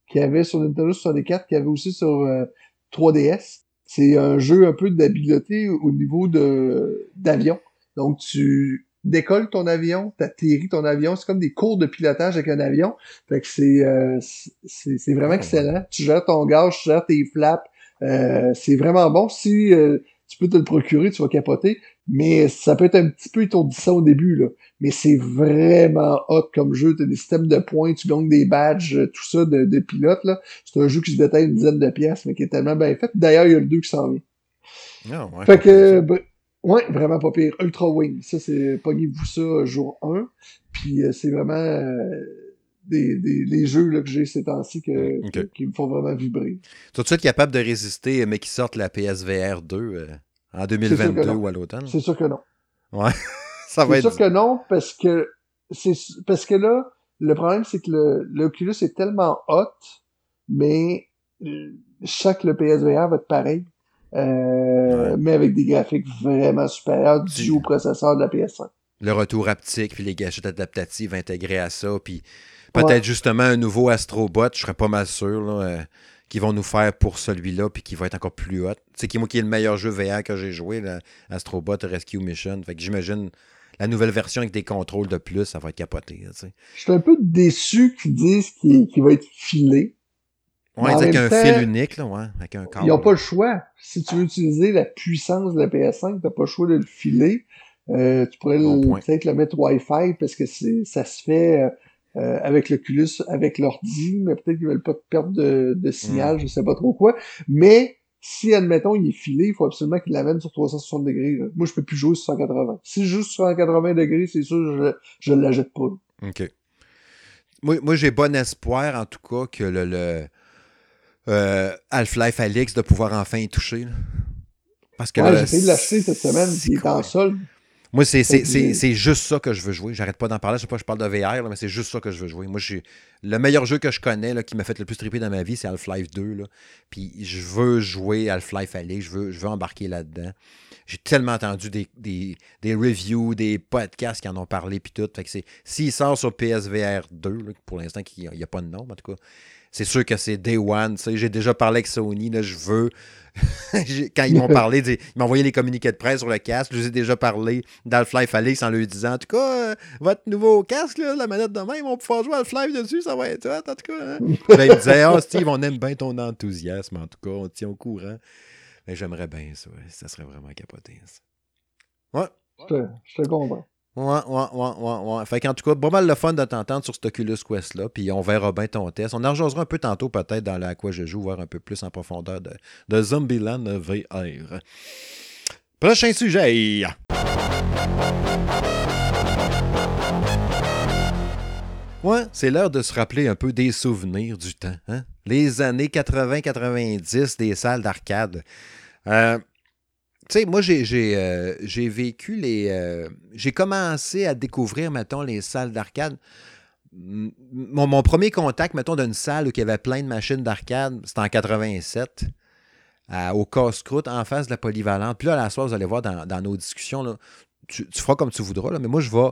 qu'il y avait sur Nintendo 64, qu'il y avait aussi sur 3DS. C'est un jeu un peu d'habileté au niveau de d'avion. Donc tu décolles ton avion, t'atterris ton avion, c'est comme des cours de pilotage avec un avion. Fait que c'est euh, c'est vraiment excellent. Tu gères ton gaz, tu gères tes flaps. Euh, c'est vraiment bon. Si euh, tu peux te le procurer, tu vas capoter, mais ça peut être un petit peu étourdissant au début, là. Mais c'est vraiment hot comme jeu. T'as des systèmes de points, tu gagnes des badges, tout ça de, de pilote, là. C'est un jeu qui se détaille une dizaine de pièces, mais qui est tellement bien fait. D'ailleurs, il y a le 2 qui s'en vient. Ah, ouais, fait que, ouais, vraiment pas pire. Ultra Wing, ça, c'est, pognez-vous ça jour 1. Puis euh, c'est vraiment euh, des, des, les jeux là, que j'ai ces temps-ci que, Ok. qui me font vraiment vibrer. Tout de suite capable de résister, mais qui sortent la PSVR 2 euh, en sûr 2022 que non. ou à l'automne. C'est sûr que non. Ouais. [LAUGHS] Ça va C'est être. sûr que non, parce que c'est parce que là, le problème, c'est que le, l'Oculus est tellement hot, mais euh, chaque le PSVR va être pareil. Euh, Ouais. mais avec des graphiques vraiment supérieurs Du- au processeur de la PS5. le retour haptique, puis les gâchettes adaptatives intégrées à ça, puis peut-être justement un nouveau Astrobot, je serais pas mal sûr, là, euh, qu'ils vont nous faire pour celui-là, puis qui va être encore plus hot. C'est qui moi qui est le meilleur jeu VR que j'ai joué, là, Astrobot Rescue Mission. Fait que j'imagine la nouvelle version avec des contrôles de plus, ça va être capoté. là, tu sais. Je suis un peu déçu qu'ils disent qu'il qu'il va être filé. Ouais, avec un temps, fil unique, là, ouais, avec un câble. Ils n'ont pas le choix. Si tu veux utiliser la puissance de la PS5, t'as pas le choix de le filer. Euh, tu pourrais Bon peut-être le mettre Wi-Fi parce que c'est ça se fait euh, euh, avec l'Oculus, avec l'ordi, mais peut-être qu'ils veulent pas perdre de, de signal, je sais pas trop quoi. Mais si, admettons, il est filé, il faut absolument qu'il l'amène sur 360 degrés. là. Moi, je peux plus jouer sur 180. Si je joue sur 180 degrés, c'est sûr, je, je la jette pas. là. OK. Moi, moi j'ai bon espoir, en tout cas, que le, le euh, Half-Life Alix de pouvoir enfin y toucher. là. Parce que Ouais, j'ai essayé de l'acheter cette semaine, il est en solde. Moi, c'est, juste ça que je veux jouer. J'arrête pas d'en parler. Je sais pas, je parle de VR, là, mais c'est juste ça que je veux jouer. Moi, je suis... le meilleur jeu que je connais, là, qui m'a fait le plus triper dans ma vie, c'est Half-Life 2. Là. Puis je veux jouer Half-Life Alix. Je veux, je veux embarquer là-dedans. J'ai tellement entendu des, des, des reviews, des podcasts qui en ont parlé, puis tout. Fait que c'est, s'il sort sur PSVR 2, là, pour l'instant, il n'y a pas de nom, en tout cas, c'est sûr que c'est Day One. J'ai déjà parlé avec Sony. Là, je veux. [LAUGHS] Quand ils m'ont [LAUGHS] parlé, ils m'ont envoyé les communiqués de presse sur le casque. Je vous ai déjà parlé d'Half-Life Alix en leur disant En tout cas, euh, votre nouveau casque, là, la manette de main, ils vont pouvoir jouer à Half-Life dessus, ça va être hot, en tout cas. hein. Là, [LAUGHS] ils me disaient Ah, Steve, on aime bien ton enthousiasme, en tout cas, on te tient au courant. Mais j'aimerais bien ça. ouais. Ça serait vraiment capoté. ça. Ouais. Je te, je te comprends. Ouais, ouais, ouais, ouais, ouais. Fait qu'en tout cas, pas mal le fun de t'entendre sur cet Oculus Quest-là, puis on verra bien ton test. On en un peu tantôt, peut-être, dans la quoi je joue, voir un peu plus en profondeur de, de Zombieland VR. Prochain sujet. Ouais, c'est l'heure de se rappeler un peu des souvenirs du temps. Hein? Les années 80-90 des salles d'arcade. Euh, tu sais, moi, j'ai, j'ai, euh, vécu les. euh, j'ai commencé à découvrir, mettons, les salles d'arcade. Mon, premier contact, mettons, d'une salle où il y avait plein de machines d'arcade, c'était en 87, à- au casse-croûte, en face de la polyvalente. Puis là, à la soirée, vous allez voir dans, nos discussions, tu, feras comme tu voudras, mais moi, je vais.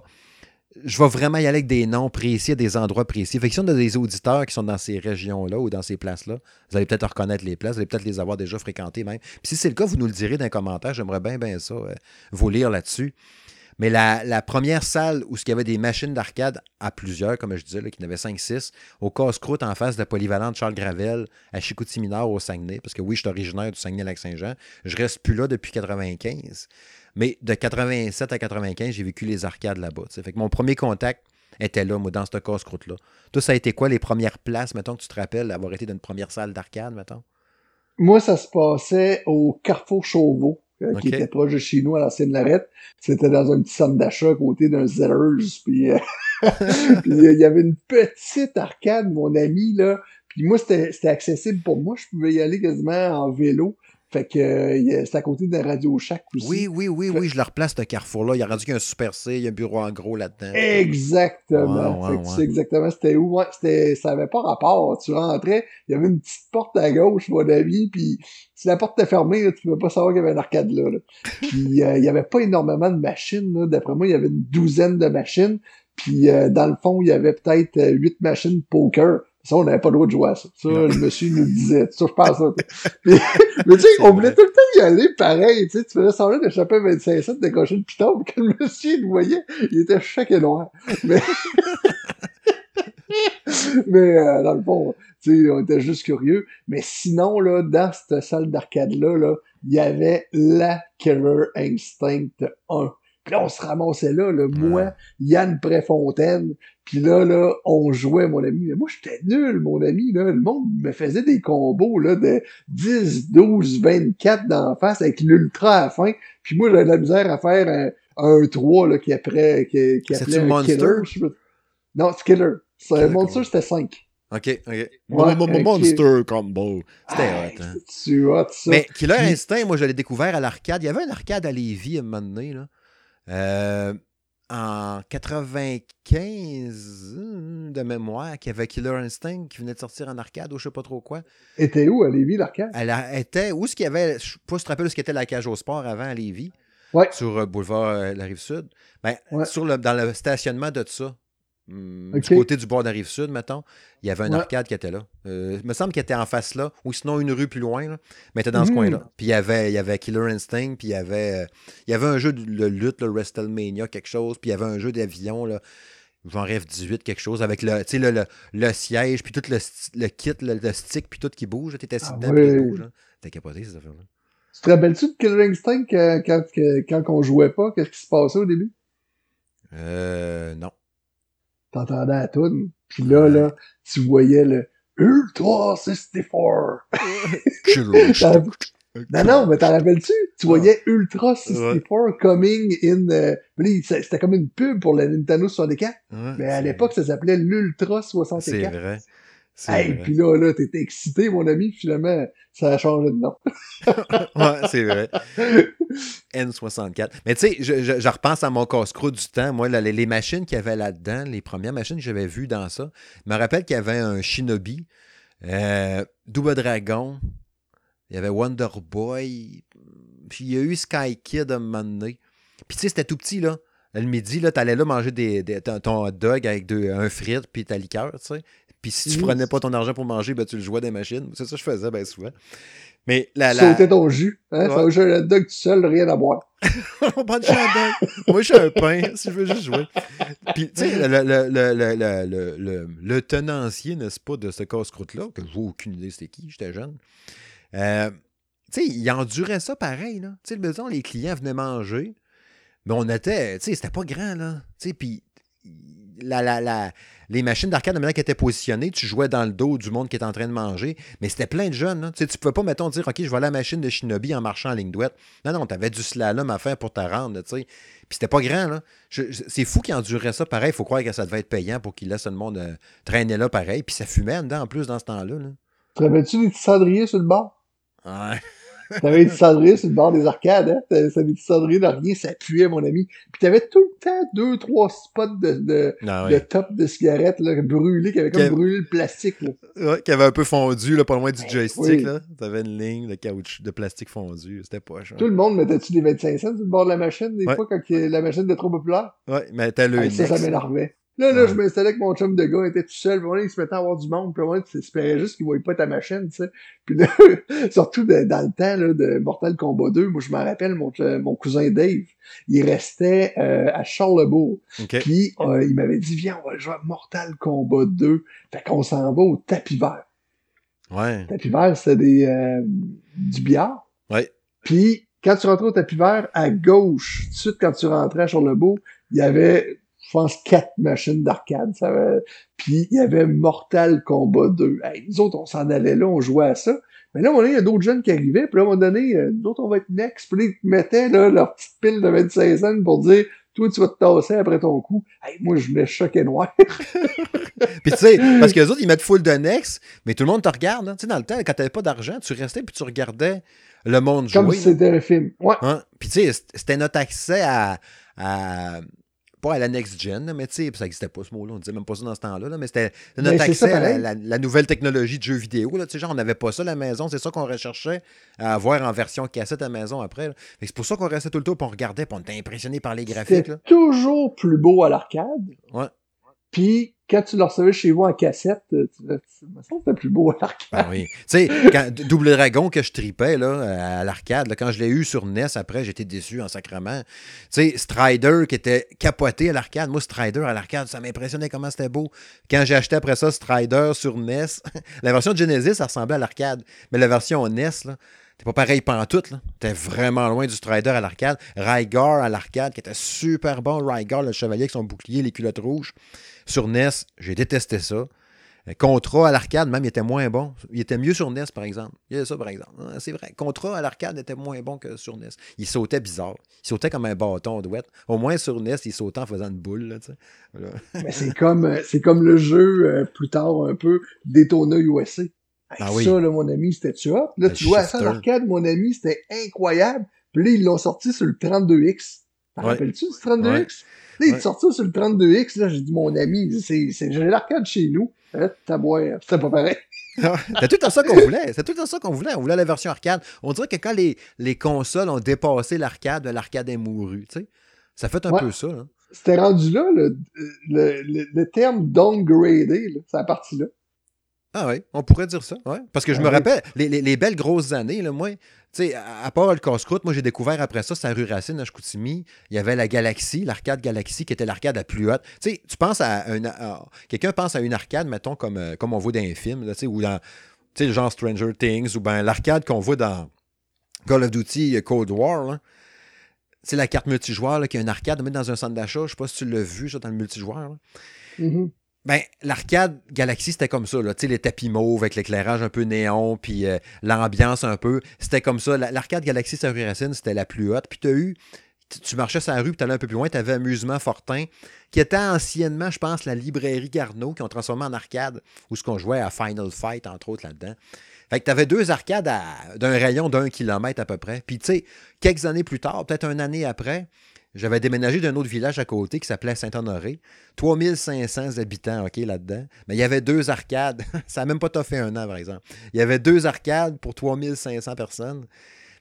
Je vais vraiment y aller avec des noms précis, des endroits précis. Fait que si on a des auditeurs qui sont dans ces régions-là ou dans ces places-là, vous allez peut-être reconnaître les places, vous allez peut-être les avoir déjà fréquentées même. Puis si c'est le cas, vous nous le direz dans les commentaires. J'aimerais bien, bien ça, euh, vous lire là-dessus. Mais la, première salle où il y avait des machines d'arcade à plusieurs, comme je disais, qui en avait 5-6, au casse-croûte en face de la polyvalente Charles Gravel à Chicoutimi-Nord au Saguenay, parce que oui, je suis originaire du Saguenay-Lac-Saint-Jean. Je reste plus là depuis 95. Mais de 87 à 95, j'ai vécu les arcades là-bas. Fait que mon premier contact était là, moi, dans cette casse-croûte-là. Toi, ça a été quoi les premières places, mettons, que tu te rappelles d'avoir été dans une première salle d'arcade, mettons? Moi, ça se passait au Carrefour Chauveau, euh, qui était proche de chez nous à l'ancienne Larette. C'était dans un petit centre d'achat à côté d'un Zellers. Puis euh, [LAUGHS] euh, il y avait une petite arcade, mon ami, là. Puis moi, c'était accessible pour moi. Je pouvais y aller quasiment en vélo. Fait que euh, c'était à côté d'un Radio Shack aussi. Oui, oui, oui, oui, je le replace, ce carrefour-là. Il a rendu y a un Super C, il y a un bureau en gros là-dedans. Exactement. Tu sais exactement c'était où. Ouais, c'était, ça avait pas rapport. Tu rentrais, il y avait une petite porte à gauche, mon ami, puis si la porte était fermée, là, tu pouvais pas savoir qu'il y avait un arcade là. là. Puis euh, il y avait pas énormément de machines. D'après moi, il y avait une douzaine de machines. Puis euh, dans le fond, il y avait peut-être euh, huit machines poker. Ça, on n'avait pas le droit de jouer à ça. Ça, le monsieur nous le disait. Ça, je pense ça. [LAUGHS] Puis- mais tu sais, on vrai. voulait tout le temps y aller pareil. Tu sais, tu faisais semblant d'échapper à 25 cents, décocher le piton, que le monsieur il le voyait, il était choqué noir. Mais [LAUGHS] mais euh, dans le fond, tu sais, on était juste curieux. Mais sinon, là, dans cette salle d'arcade-là, là, il y avait la Killer Instinct 1. Puis là, on se ramassait là, là moi, Yann Préfontaine, puis là, là, on jouait, mon ami. Mais moi, j'étais nul, mon ami. Là. Le monde me faisait des combos là, de 10, 12, 24 d'en face avec l'ultra à la fin. Puis moi, j'avais de la misère à faire un, un 3 là, qui après qui, qui appelait un Monster? Killer. Non, c'est Killer. C'est Monster, c'était 5. OK, OK. Ouais, Monster Combo. C'était hot, hein. C'est hot, ça. Mais Killer Instinct, moi, je l'ai découvert à l'arcade. Il y avait un arcade à Lévis à un moment donné, là. Euh, en 95 hum, de mémoire, qu'il y avait Killer Instinct qui venait de sortir en arcade ou je sais pas trop quoi. était où à Lévis, l'arcade? Elle était. Où est-ce qu'il y avait. Je sais pas si tu te rappelles où est-ce qu'était la cage au sport avant à Lévis? Ouais. Sur euh, boulevard euh, la rive sud. Ben, Ouais. sur le, dans le stationnement de ça. Ok. Du côté du bord de la rive sud, mettons, il y avait un Ouais. arcade qui était là. Euh, il me semble qu'il était en face là, ou sinon une rue plus loin, là, mais il était dans ce coin-là. Puis il y avait, il y avait Killer Instinct, puis il y avait, euh, il y avait un jeu de lutte, le WrestleMania, quelque chose, puis il y avait un jeu d'avion, genre F-18, quelque chose, avec le, le, le, le siège, puis tout le, le kit, le, stick, puis tout qui bouge. Tu étais assis Ah dedans, puis il ouais. bouge. T'as capoté, ces affaires-là. Tu te rappelles-tu de Killer Instinct quand, que- quand on jouait pas? Qu'est-ce qui se passait au début? Euh, non. T'entendais la toune. Puis là, là, tu voyais le Ultra 64. T'as- [LAUGHS] Non, non, mais t'en rappelles-tu? Tu voyais Ultra 64 coming in... euh, C'était comme une pub pour la Nintendo 64. Ouais, Mais à c'est- l'époque, ça s'appelait l'Ultra C'est 64. vrai. Hey, puis là, là, t'étais excité, mon ami. Finalement, ça a changé de nom. [LAUGHS] Ouais, c'est vrai. N64. Mais tu sais, je, je- je repense à mon casse-croûte du temps. Moi, là, les, les machines qu'il y avait là-dedans, les premières machines que j'avais vues dans ça, je me rappelle qu'il y avait un Shinobi, euh, Double Dragon, il y avait Wonder Boy, puis il y a eu Sky Kid à un moment donné. Puis tu sais, c'était tout petit, là. Le midi, là, t'allais là manger des, ton hot dog avec deux, un frite puis ta liqueur, tu sais. Puis si tu Mhm. prenais pas ton argent pour manger, ben, tu le jouais des machines. C'est ça que je faisais bien souvent. Mais la, la... Sauter ton jus. Hein? Ouais. Jeu un hot dog tout seul, rien à boire. [LAUGHS] On prend du chandelle. Moi, je suis un pain, [LAUGHS] si je veux juste jouer. Puis, tu sais, le, le, le, le, le, le, le- le tenancier, n'est-ce pas, de ce casse-croûte-là, que je n'ai aucune idée c'était qui, j'étais jeune. Euh, tu sais, il endurait ça pareil, là. Tu sais, disons, les clients venaient manger, mais on était, tu sais, c'était pas grand, là. Tu sais, puis la, la, la, les machines d'arcade, de manière qui étaient positionnées, tu jouais dans le dos du monde qui était en train de manger, mais c'était plein de jeunes. Tu sais, tu pouvais pas, mettons, dire, OK, je vais à la machine de Shinobi en marchant en ligne droite. Non, non, t'avais du slalom à faire pour te rendre, tu sais. Puis c'était pas grand, c'est fou qu'il endurait ça pareil. Il faut croire que ça devait être payant pour qu'il laisse le monde euh, traîner là pareil. Puis ça fumait en dedans, en plus, dans ce temps-là. Là. Te rappelles-tu des petits cendriers sur le bord? Ouais. T'avais des petits cendriers sur le bord des arcades, hein? T'avais petits cendriers de rien, ça puait, mon ami. Puis t'avais tout le temps deux, trois spots de, de, Non, de top de cigarettes, là, brûlés, qui avaient comme brûlé le plastique, là. Ouais, qui avait un peu fondu, là, pas loin du Ben joystick. oui. là. T'avais une ligne de caoutchouc, de plastique fondu. C'était pas cher. Tout le monde mettait-tu des 25 cents sur le bord de la machine, des Ouais. fois, quand la machine était trop populaire? Ouais, mais t'as le Hey, ça, ça m'énervait. Là, là, Ouais. je m'installais avec mon chum de gars, il était tout seul, puis il se mettait à avoir du monde, puis tu espérais juste qu'il voyait pas ta machine, tu sais. Puis là, [LAUGHS] surtout de- dans le temps, là, de Mortal Kombat 2, moi, je me rappelle, mon, euh, mon cousin Dave, il restait euh, à Charlebourg, OK. puis euh, il m'avait dit, viens, on va jouer à Mortal Kombat 2, fait qu'on s'en va au tapis vert. Ouais. Le tapis vert, c'était des, euh, du billard. Ouais. Puis, quand tu rentrais au tapis vert, à gauche, tout de suite, quand tu rentrais à Charlebourg, il y avait, je pense, quatre machines d'arcade. Ça avait- Puis, il y avait Mortal Kombat 2. Hey, nous autres, on s'en allait là, on jouait à ça. Mais là, à un moment donné, il y a d'autres jeunes qui arrivaient, puis là, à un moment donné, euh, nous autres, on va être next. Puis ils te mettaient là, leur petite pile de 25 cents pour dire, toi, tu vas te tasser après ton coup. Hey, moi, je voulais choquer noir. [LAUGHS] Puis tu sais, parce que les autres, ils mettent full de Nex, mais tout le monde te regarde. hein. Tu sais, dans le temps, quand t'avais pas d'argent, tu restais puis tu regardais le monde Comme jouer. si c'était un film. Ouais. Hein? Puis tu sais, c'était notre accès à, à- Pas à la next gen, là, mais tu sais, ça n'existait pas ce mot-là, on disait même pas ça dans ce temps-là, là, mais c'était notre Mais c'est accès ça, à la, pareil. la- la nouvelle technologie de jeux vidéo. Là, tu sais, genre, on n'avait pas ça à la maison, c'est ça qu'on recherchait à avoir en version cassette à la maison après. C'est pour ça qu'on restait tout le temps, puis on regardait, puis on était impressionné par les graphiques. Là. toujours plus beau à l'arcade. Ouais. Puis quand tu le recevais chez vous en cassette, tu, tu, me semble c'était plus beau à l'arcade. Ben oui. Tu sais, [LAUGHS] quand Double Dragon que je tripais là, à l'arcade, quand je l'ai eu sur NES après, j'étais déçu en sacrement. Tu sais, Strider qui était capoté à l'arcade. Moi, Strider à l'arcade, ça m'impressionnait comment c'était beau. Quand j'ai acheté après ça Strider sur NES, [LAUGHS] la version de Genesis, ça ressemblait à l'arcade. Mais la version NES, là, T'es pas pareil pantoute, là. T'es vraiment loin du Strider à l'arcade. Rygar à l'arcade, qui était super bon. Rygar, le chevalier avec son bouclier, les culottes rouges. Sur NES, j'ai détesté ça. Contra à l'arcade, même, il était moins bon. Il était mieux sur NES, par exemple. Il y a ça, par exemple. C'est vrai. Contra à l'arcade était moins bon que sur NES. Il sautait bizarre. Il sautait comme un bâton douette. Au moins, sur NES, il sautait en faisant une boule. Là, Mais c'est comme, c'est comme le jeu, euh, plus tard, un peu, Daytona USA. Ah oui. Ça, là, mon ami, c'était tu Là, le tu vois, à ça à l'arcade, mon ami, c'était incroyable. Puis là, ils l'ont sorti sur le 32X. T'en ouais. rappelles-tu du 32X? Ouais. Là, il est sorti sur le 32X. Là, j'ai dit, mon ami, c'est, j'ai l'arcade chez nous. Hein, T'as. C'était pas pareil. [LAUGHS] c'est tout à ça qu'on voulait. C'est tout à ça qu'on voulait. On voulait la version arcade. On dirait que quand les, les consoles ont dépassé l'arcade, l'arcade est mouru. Tu sais? Ça fait un peu ça. C'était rendu là, le, le, le, le terme downgradé, là, c'est la partie là. Ah oui, on pourrait dire ça. Ouais. Parce que je me rappelle, les, les, les, belles grosses années, là, moi, tu sais, à, part le casse-croûte, moi j'ai découvert après ça, c'est à rue Racine, à Chicoutimi, il y avait la Galaxie, l'arcade Galaxie, qui était l'arcade la plus haute. Tu sais, tu penses à un. Quelqu'un pense à une arcade, mettons, comme, comme on voit dans un film, là, ou dans, tu sais, genre Stranger Things, ou bien l'arcade qu'on voit dans Call of Duty Cold War, C'est la carte multijoueur, là, qui a une arcade, mais dans un centre d'achat. Je sais pas si tu l'as vu, ça, dans le multijoueur. Ben, l'arcade Galaxy, c'était comme ça, là. Les tapis mauves avec l'éclairage un peu néon, puis euh, l'ambiance un peu. C'était comme ça. L'arcade Galaxy sur Racine, c'était la plus haute. Puis tu eu. Tu marchais sur la rue, puis tu un peu plus loin, tu avais Amusement Fortin, qui était anciennement, je pense, la librairie Garneau, qui ont transformé en arcade, où ce qu'on jouait à Final Fight, entre autres, là-dedans. Fait que tu avais deux arcades d'un rayon d'un kilomètre à peu près. Puis, tu sais, quelques années plus tard, peut-être une année après, j'avais déménagé d'un autre village à côté qui s'appelait Saint-Honoré. 3500 habitants, OK, là-dedans. Mais il y avait deux arcades. [LAUGHS] Ça n'a même pas fait un an, par exemple. Il y avait deux arcades pour 3500 personnes.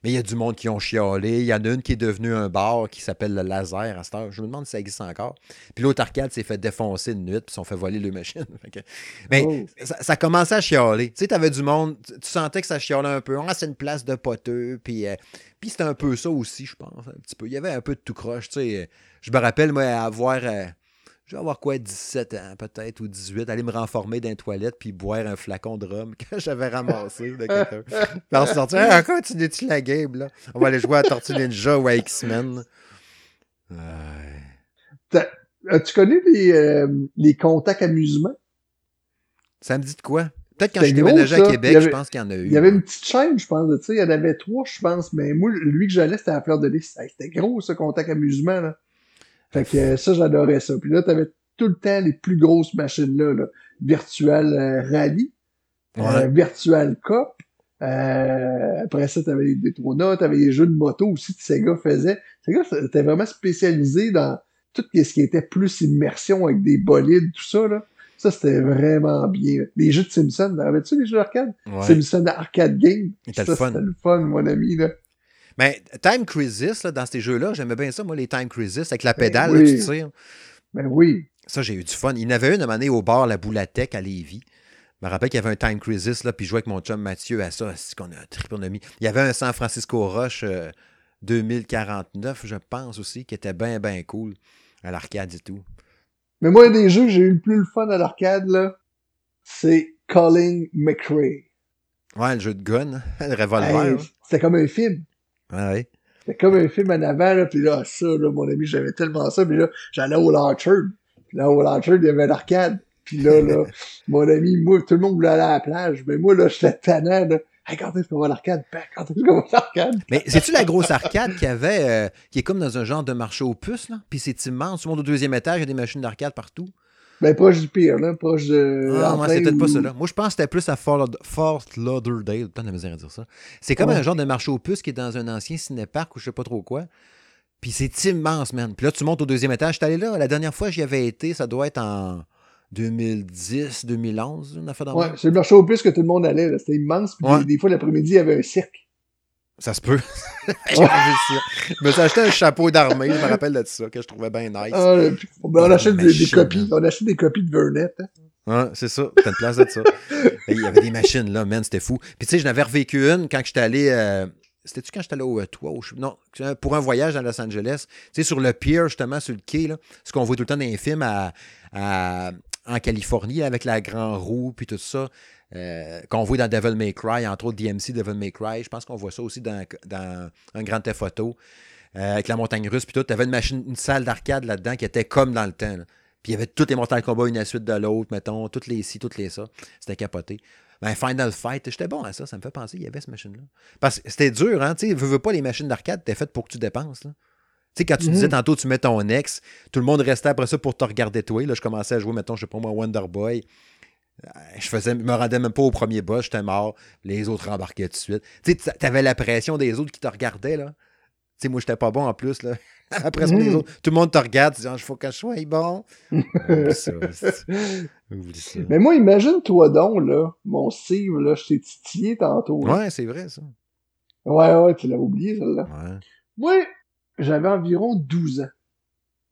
Mais il y a du monde qui ont chialé. Il y en a une qui est devenue un bar qui s'appelle le Laser à cette heure. Je me demande si ça existe encore. Puis l'autre arcade s'est fait défoncer une nuit, puis ils sont fait voler le machine. [LAUGHS] Mais oh. ça, ça, commençait à chialer. Tu sais, tu avais du monde, tu sentais que ça chialait un peu. Ah, c'est une place de poteux. Puis, euh, puis c'était un peu ça aussi, je pense. Un petit peu. Il y avait un peu de tout croche. Tu sais. Je me rappelle, moi, avoir. Euh, je vais avoir quoi, 17 ans peut-être, ou 18, aller me renformer dans les toilettes puis boire un flacon de rhum [LAUGHS] que j'avais ramassé de quelqu'un. [LAUGHS] puis on se sortit, ah, continues-tu la game, là? On va aller jouer à Tortue Ninja ou à X-Men. As-tu connu les, euh, les contacts amusement? Ça me dit de quoi? Peut-être quand je déménageais à Québec, je pense qu'il y en a eu. Il y avait une petite chaîne, je pense, tu sais, il y en avait trois, je pense, mais moi, lui que j'allais, c'était à la fleur de lys. C'était gros, ce contact amusement, là. Fait que ça, j'adorais ça. Puis là, t'avais tout le temps les plus grosses machines-là, là. Virtual euh, Rally, euh, Virtual Cop. Euh, après ça, t'avais les Daytona, t'avais les jeux de moto aussi que Sega faisait. Sega, c'était vraiment spécialisé dans tout ce qui était plus immersion avec des bolides, tout ça, là. Ça, c'était vraiment bien. Les jeux de Simpson, avais-tu les jeux d'arcade? Ouais. Simpson Arcade Game. C'était le fun. C'était le fun, mon ami, là. Mais Time Crisis, là, dans ces jeux-là, j'aimais bien ça, moi, les Time Crisis, avec la pédale, ben oui. là, tu tires. Ben oui. Ça, j'ai eu du fun. Il y en avait une à un au bar, la Boulatec à Lévis. Je me rappelle qu'il y avait un Time Crisis, là, puis je jouais avec mon chum Mathieu à ça. C'est qu'on a un trip, on a mis. Il y avait un San Francisco Rush euh, 2049, je pense aussi, qui était bien, bien cool à l'arcade et tout. Mais moi, des jeux que j'ai eu le plus le fun à l'arcade, là, c'est Calling McRae. Ouais, le jeu de gun, [LAUGHS] le revolver. Hey, C'était comme un film. Ah. C'était comme un film en avant, là, puis là, ça, là, mon ami, j'avais tellement ça, puis là, j'allais au Larcher. Puis là, au Larcher, il y avait l'arcade. Puis là, là, [LAUGHS] mon ami, moi, tout le monde voulait aller à la plage, mais moi, là, j'étais tannant, là. Hey, quand est-ce qu'on va à l'arcade? Ben, quand est-ce qu'on va à l'arcade? Mais c'est-tu la grosse arcade qui avait, euh, qui est comme dans un genre de marché aux puces, là? Puis c'est immense. Tout le monde au deuxième étage, il y a des machines d'arcade partout. Ben, proche du pire, là. Proche de. Ah, moi, c'est peut-être pas ça, là. Moi, je pense que c'était plus à Fort, Fort Lauderdale. Tant de misère à dire ça. C'est comme ouais. un genre de marché aux puces qui est dans un ancien cinéparc ou je sais pas trop quoi. Puis c'est immense, man. Puis là, tu montes au deuxième étage. J'étais allé là. La dernière fois, j'y avais été. Ça doit être en 2010, 2011. Une affaire ouais, c'est le marché aux puces que tout le monde allait. C'était immense. Puis ouais. des, des, fois, l'après-midi, il y avait un cirque. Ça se peut. [LAUGHS] Je me suis acheté un chapeau d'armée, je me rappelle de ça, que je trouvais bien nice. Ah, on, achète des, copies. On achète des copies de Vernet. Hein. C'est ça. T'as une place de ça. [LAUGHS] Il y avait des machines là, man, c'était fou. Puis tu sais, je n'avais revécu une quand j'étais allé. Euh, c'était-tu quand j'étais allé au euh, toit? Non, pour un voyage à Los Angeles. Tu sais, sur le pier, justement, sur le quai, là, ce qu'on voit tout le temps dans les films à, en Californie, avec la grande roue, puis tout ça. Euh, qu'on voit dans Devil May Cry, entre autres DMC, Devil May Cry. Je pense qu'on voit ça aussi dans, un grand theft photo. avec la montagne russe, puis tout. Tu avais une machine, une salle d'arcade là-dedans qui était comme dans le temps. Puis il y avait tous les Mortal Kombat une à la suite de l'autre, mettons, toutes les ci, toutes les ça. C'était capoté. Ben, Final Fight, j'étais bon à ça, ça me fait penser, il y avait cette machine-là. Parce que c'était dur, hein, tu sais, veux, pas les machines d'arcade, t'es faites pour que tu dépenses, là. Tu sais, quand tu disais mhm. tantôt, tu mets ton ex, tout le monde restait après ça pour te regarder toi. Là, je commençais à jouer, mettons, je sais pas moi, Wonder Boy. Euh, je faisais, me rendais même pas au premier boss, j'étais mort. Les autres rembarquaient tout de suite. Tu sais, t'avais la pression des autres qui te regardaient, là. Tu sais, moi, j'étais pas bon en plus, là. [LAUGHS] Les mm. autres, tout le monde te regarde, tu dis, il faut que je sois bon. [LAUGHS] Mais moi, imagine-toi donc, là, mon Steve, là, je t'ai titillé tantôt. Ouais, c'est vrai, ça. Ouais, ouais, tu l'as oublié, celle-là. Ouais. Moi, j'avais environ 12 ans.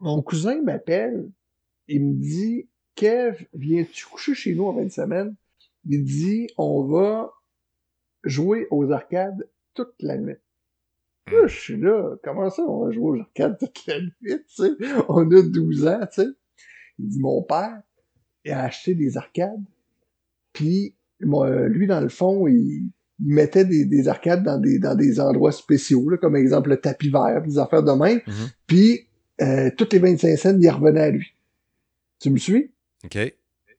Mon cousin m'appelle, il me dit, Kev, viens-tu coucher chez nous en fin de semaine? Il dit, on va jouer aux arcades toute la nuit. Là, je suis là, comment ça, on va jouer aux arcades toute la nuit, tu sais? On a 12 ans, tu sais. Il dit, mon père, il a acheté des arcades, puis lui, dans le fond, il, mettait des, arcades dans des, dans des endroits spéciaux, là, comme exemple le tapis vert, des affaires de même, mm-hmm. puis euh, toutes les 25 cents, il revenait à lui. Tu me suis? OK.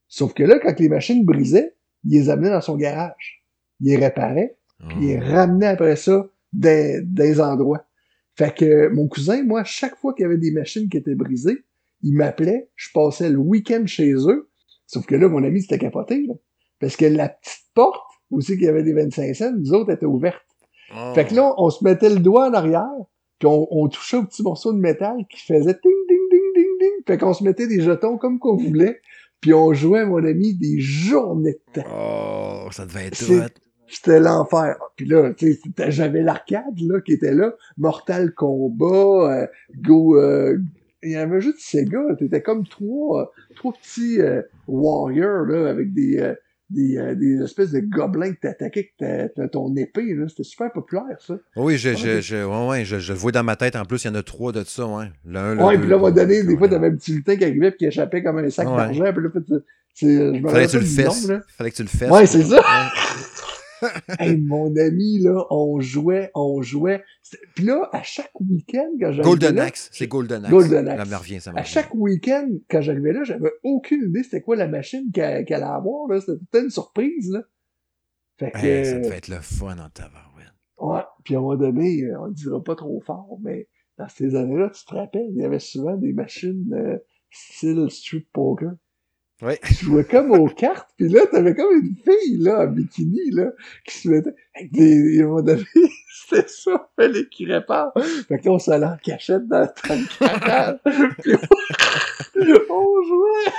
Sauf que là, quand les machines brisaient, il les amenait dans son garage. Il les réparait, puis il les oh. ramenait après ça des, des endroits. Fait que mon cousin, moi, chaque fois qu'il y avait des machines qui étaient brisées, il m'appelait, je passais le week-end chez eux. Sauf que là, mon ami, c'était capoté, là. Parce que la petite porte, aussi qu'il y avait des 25 cents, nous autres, était ouverte. Oh. Fait que là, on se mettait le doigt en arrière, puis on, touchait au petit morceau de métal qui faisait ding, ding, ding, ding, ding. Fait qu'on se mettait des jetons comme qu'on voulait, puis on jouait, mon ami, des journées de temps. Oh, ça devait être c'était l'enfer. Puis là, tu sais, j'avais l'arcade là qui était là, Mortal Kombat, euh, Go, euh, il y avait juste Sega. T'étais comme trois, trois petits euh, warriors là avec des des, des, espèces de gobelins que t'attaquais avec ton épée. Là. C'était super populaire, ça. Oui, je, je, je, ouais, ouais, je, je, le vois dans ma tête. En plus, il y en a trois de ça. Ouais. L'un, Ouais, puis là, à un moment donné, des fois, t'avais un petit lutin qui arrivait et qui échappait comme un sac d'argent. Puis là, je me Fallait que tu le fasses. Fallait que tu le fasses. Ouais, c'est ça. [LAUGHS] [LAUGHS] hey, mon ami, là, on jouait, on jouait. Puis là, à chaque week-end, quand j'arrivais Golden Axe, c'est Golden Axe. Golden Axe. Ça me revient, ça À chaque week-end, quand j'arrivais là, j'avais aucune idée c'était quoi la machine qu'elle allait avoir, là. C'était une surprise, là. Fait que... ça devait être le fun en tabarouette. Ouais. Puis à un moment donné, on ne dira pas trop fort, mais dans ces années-là, tu te rappelles, il y avait souvent des machines euh, style street poker. Ouais. Je jouais comme aux cartes, puis là, t'avais comme une fille, là, en bikini, là, qui se mettait avec des, moment donné, [LAUGHS] c'était ça, fallait qu'il répare. Fait que là, on s'allait en cachette dans le garage, [LAUGHS] puis on, on jouait.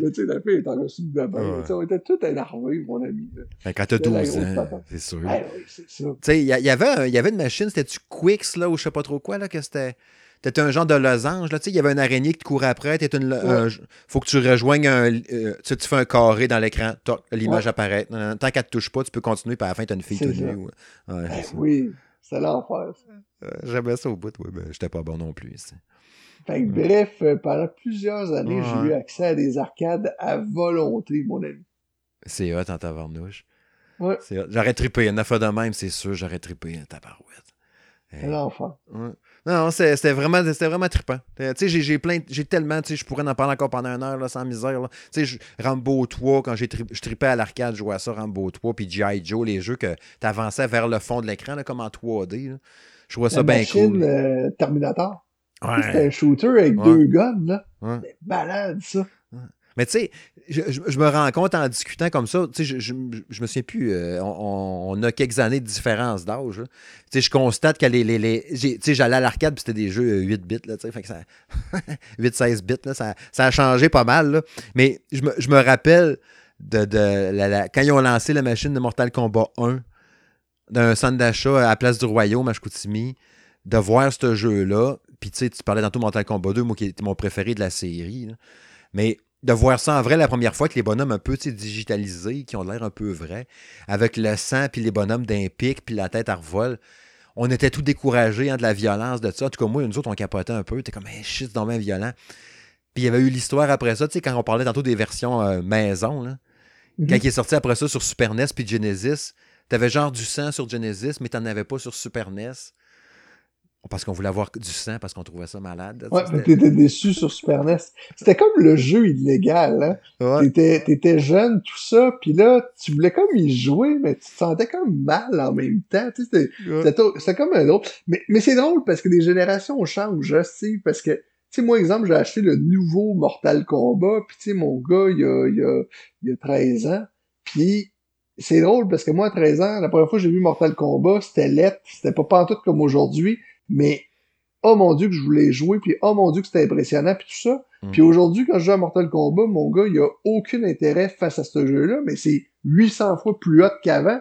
Mais tu sais, la fille est en costume de bain. On était tout énervés, mon ami. Ben, quand t'as 12 ans, c'est sûr. Ouais, oui, c'est ça. Tu sais, il y, avait, y avait une machine, c'était-tu Quicks, là, ou je sais pas trop quoi, là, que c'était... T'étais un genre de losange, là, tu sais, il y avait une araignée qui te courait après, t'étais une, faut que tu rejoignes un, euh, tu, fais un carré dans l'écran, l'image apparaît. Tant qu'elle te touche pas, tu peux continuer, puis à la fin, t'as une fille toute nue. Ouais, oui, c'est l'enfer, ça. J'aimais ça au bout, oui, ben, j'étais pas bon non plus. Fait que, bref, euh, pendant plusieurs années, j'ai eu accès à des arcades à volonté, mon ami. C'est hot en tabarnouche. Ouais. J'aurais trippé. Une affaire de même, c'est sûr, j'aurais trippé en tabarouette. C'est l'enfer. Ouais. Non, c'était vraiment, vraiment trippant. Euh, tu sais, j'ai plein, j'ai tellement, tu sais, je pourrais en parler encore pendant une heure, là, sans misère. Tu sais, Rambo 3, quand j'ai je tripais à l'arcade, je jouais à ça, Rambo 3, puis G.I. Joe, les jeux que tu avançais vers le fond de l'écran, comme en 3D. Je trouvais ça bien cool. Euh, Terminator. Ouais. C'était un shooter avec deux guns, là. C'était malade, ça. Mais tu sais, je, me rends compte en discutant comme ça, tu sais, je, je, me souviens plus, euh, on, a quelques années de différence d'âge. Tu sais, je constate que les. les, tu sais, j'allais à l'arcade, puis c'était des jeux 8 euh, bits, là, tu sais, fait que ça. [LAUGHS] 8-16 bits, là, ça, ça, a changé pas mal, là. Mais je me, je me rappelle de, de la, quand ils ont lancé la machine de Mortal Kombat 1 d'un centre d'achat à Place du Royaume, à Chicoutimi, de voir ce jeu-là. Puis tu sais, tu parlais tantôt Mortal Kombat 2, moi qui était mon préféré de la série. Mais de voir ça en vrai la première fois, que les bonhommes un peu digitalisés, qui ont l'air un peu vrais, avec le sang, puis les bonhommes d'un pic, puis la tête à revol. On était tout découragés hein, de la violence de ça. En tout cas, moi, nous autres, on capotait un peu. T'es comme, hey, shit, c'est violent. Puis il y avait eu l'histoire après ça, tu sais, quand on parlait tantôt des versions euh, maison, là. Mhm. Quand il est sorti après ça sur Super NES puis Genesis, t'avais genre du sang sur Genesis, mais t'en avais pas sur Super NES. Parce qu'on voulait avoir du sang, parce qu'on trouvait ça malade. Ouais, mais t'étais déçu sur Super NES. C'était comme le jeu illégal. Hein? T'étais, jeune, tout ça, puis là, tu voulais comme y jouer, mais tu te sentais comme mal en même temps. C'était, c'était, comme un autre. Mais, mais c'est drôle parce que les générations changent, sais, parce que, tu sais, moi, exemple, j'ai acheté le nouveau Mortal Kombat, puis tu sais, mon gars, il a, il, a, il a 13 ans, puis c'est drôle parce que moi, à 13 ans, la première fois que j'ai vu Mortal Kombat, c'était lettre, c'était pas pantoute comme aujourd'hui, mais oh mon dieu que je voulais jouer, puis oh mon dieu que c'était impressionnant, puis tout ça. Mm. Puis aujourd'hui, quand je joue à Mortal Kombat, mon gars, il a aucun intérêt face à ce jeu-là, mais c'est 800 fois plus hot qu'avant.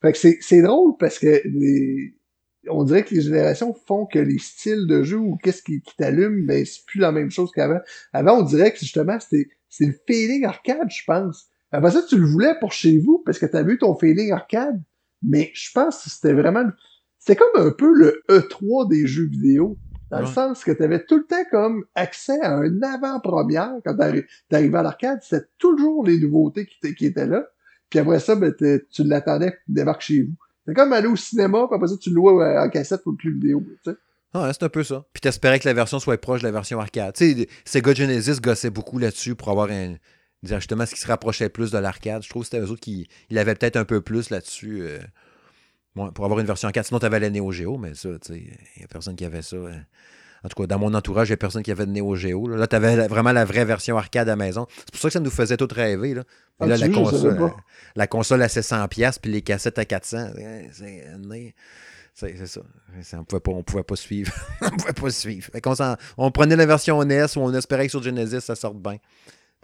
Fait que c'est drôle parce que on dirait que les générations font que les styles de jeu ou qu'est-ce qui, qui t'allume, ben c'est plus la même chose qu'avant. Avant, on dirait que justement, c'était c'est le feeling arcade, je pense. Après ça, tu le voulais pour chez vous parce que t'as vu ton feeling arcade. Mais je pense que c'était vraiment c'était comme un peu le E3 des jeux vidéo. Dans le sens que tu avais tout le temps comme accès à un avant-première quand t'arrivais à l'arcade. C'était toujours les nouveautés qui, qui, étaient là. Puis après ça, ben, tu l'attendais tu débarques chez vous. C'est comme aller au cinéma, puis après ça, tu le louais en cassette pour le club vidéo. Tu sais. Ah, c'est un peu ça. Puis t'espérais que la version soit proche de la version arcade. Tu sais, Sega Genesis gossait beaucoup là-dessus pour avoir un. Justement, ce qui se rapprochait plus de l'arcade. Je trouve que c'était eux autres qui. Il avait peut-être un peu plus là-dessus. Euh, pour avoir une version 4. Sinon, tu avais la Neo Geo, mais ça, tu sais, il n'y a personne qui avait ça. Hein. En tout cas, dans mon entourage, il n'y a personne qui avait de Neo Geo. Là, tu avais vraiment la vraie version arcade à la maison. C'est pour ça que ça nous faisait tout rêver. Là. Ah, là, la, console, euh, la console à 700$, puis les cassettes à 400$. C'est ça. On ne pouvait, pas, pouvait pas suivre. on pouvait pas suivre. [LAUGHS] on, on, prenait la version NES ou on espérait que sur Genesis, ça sorte bien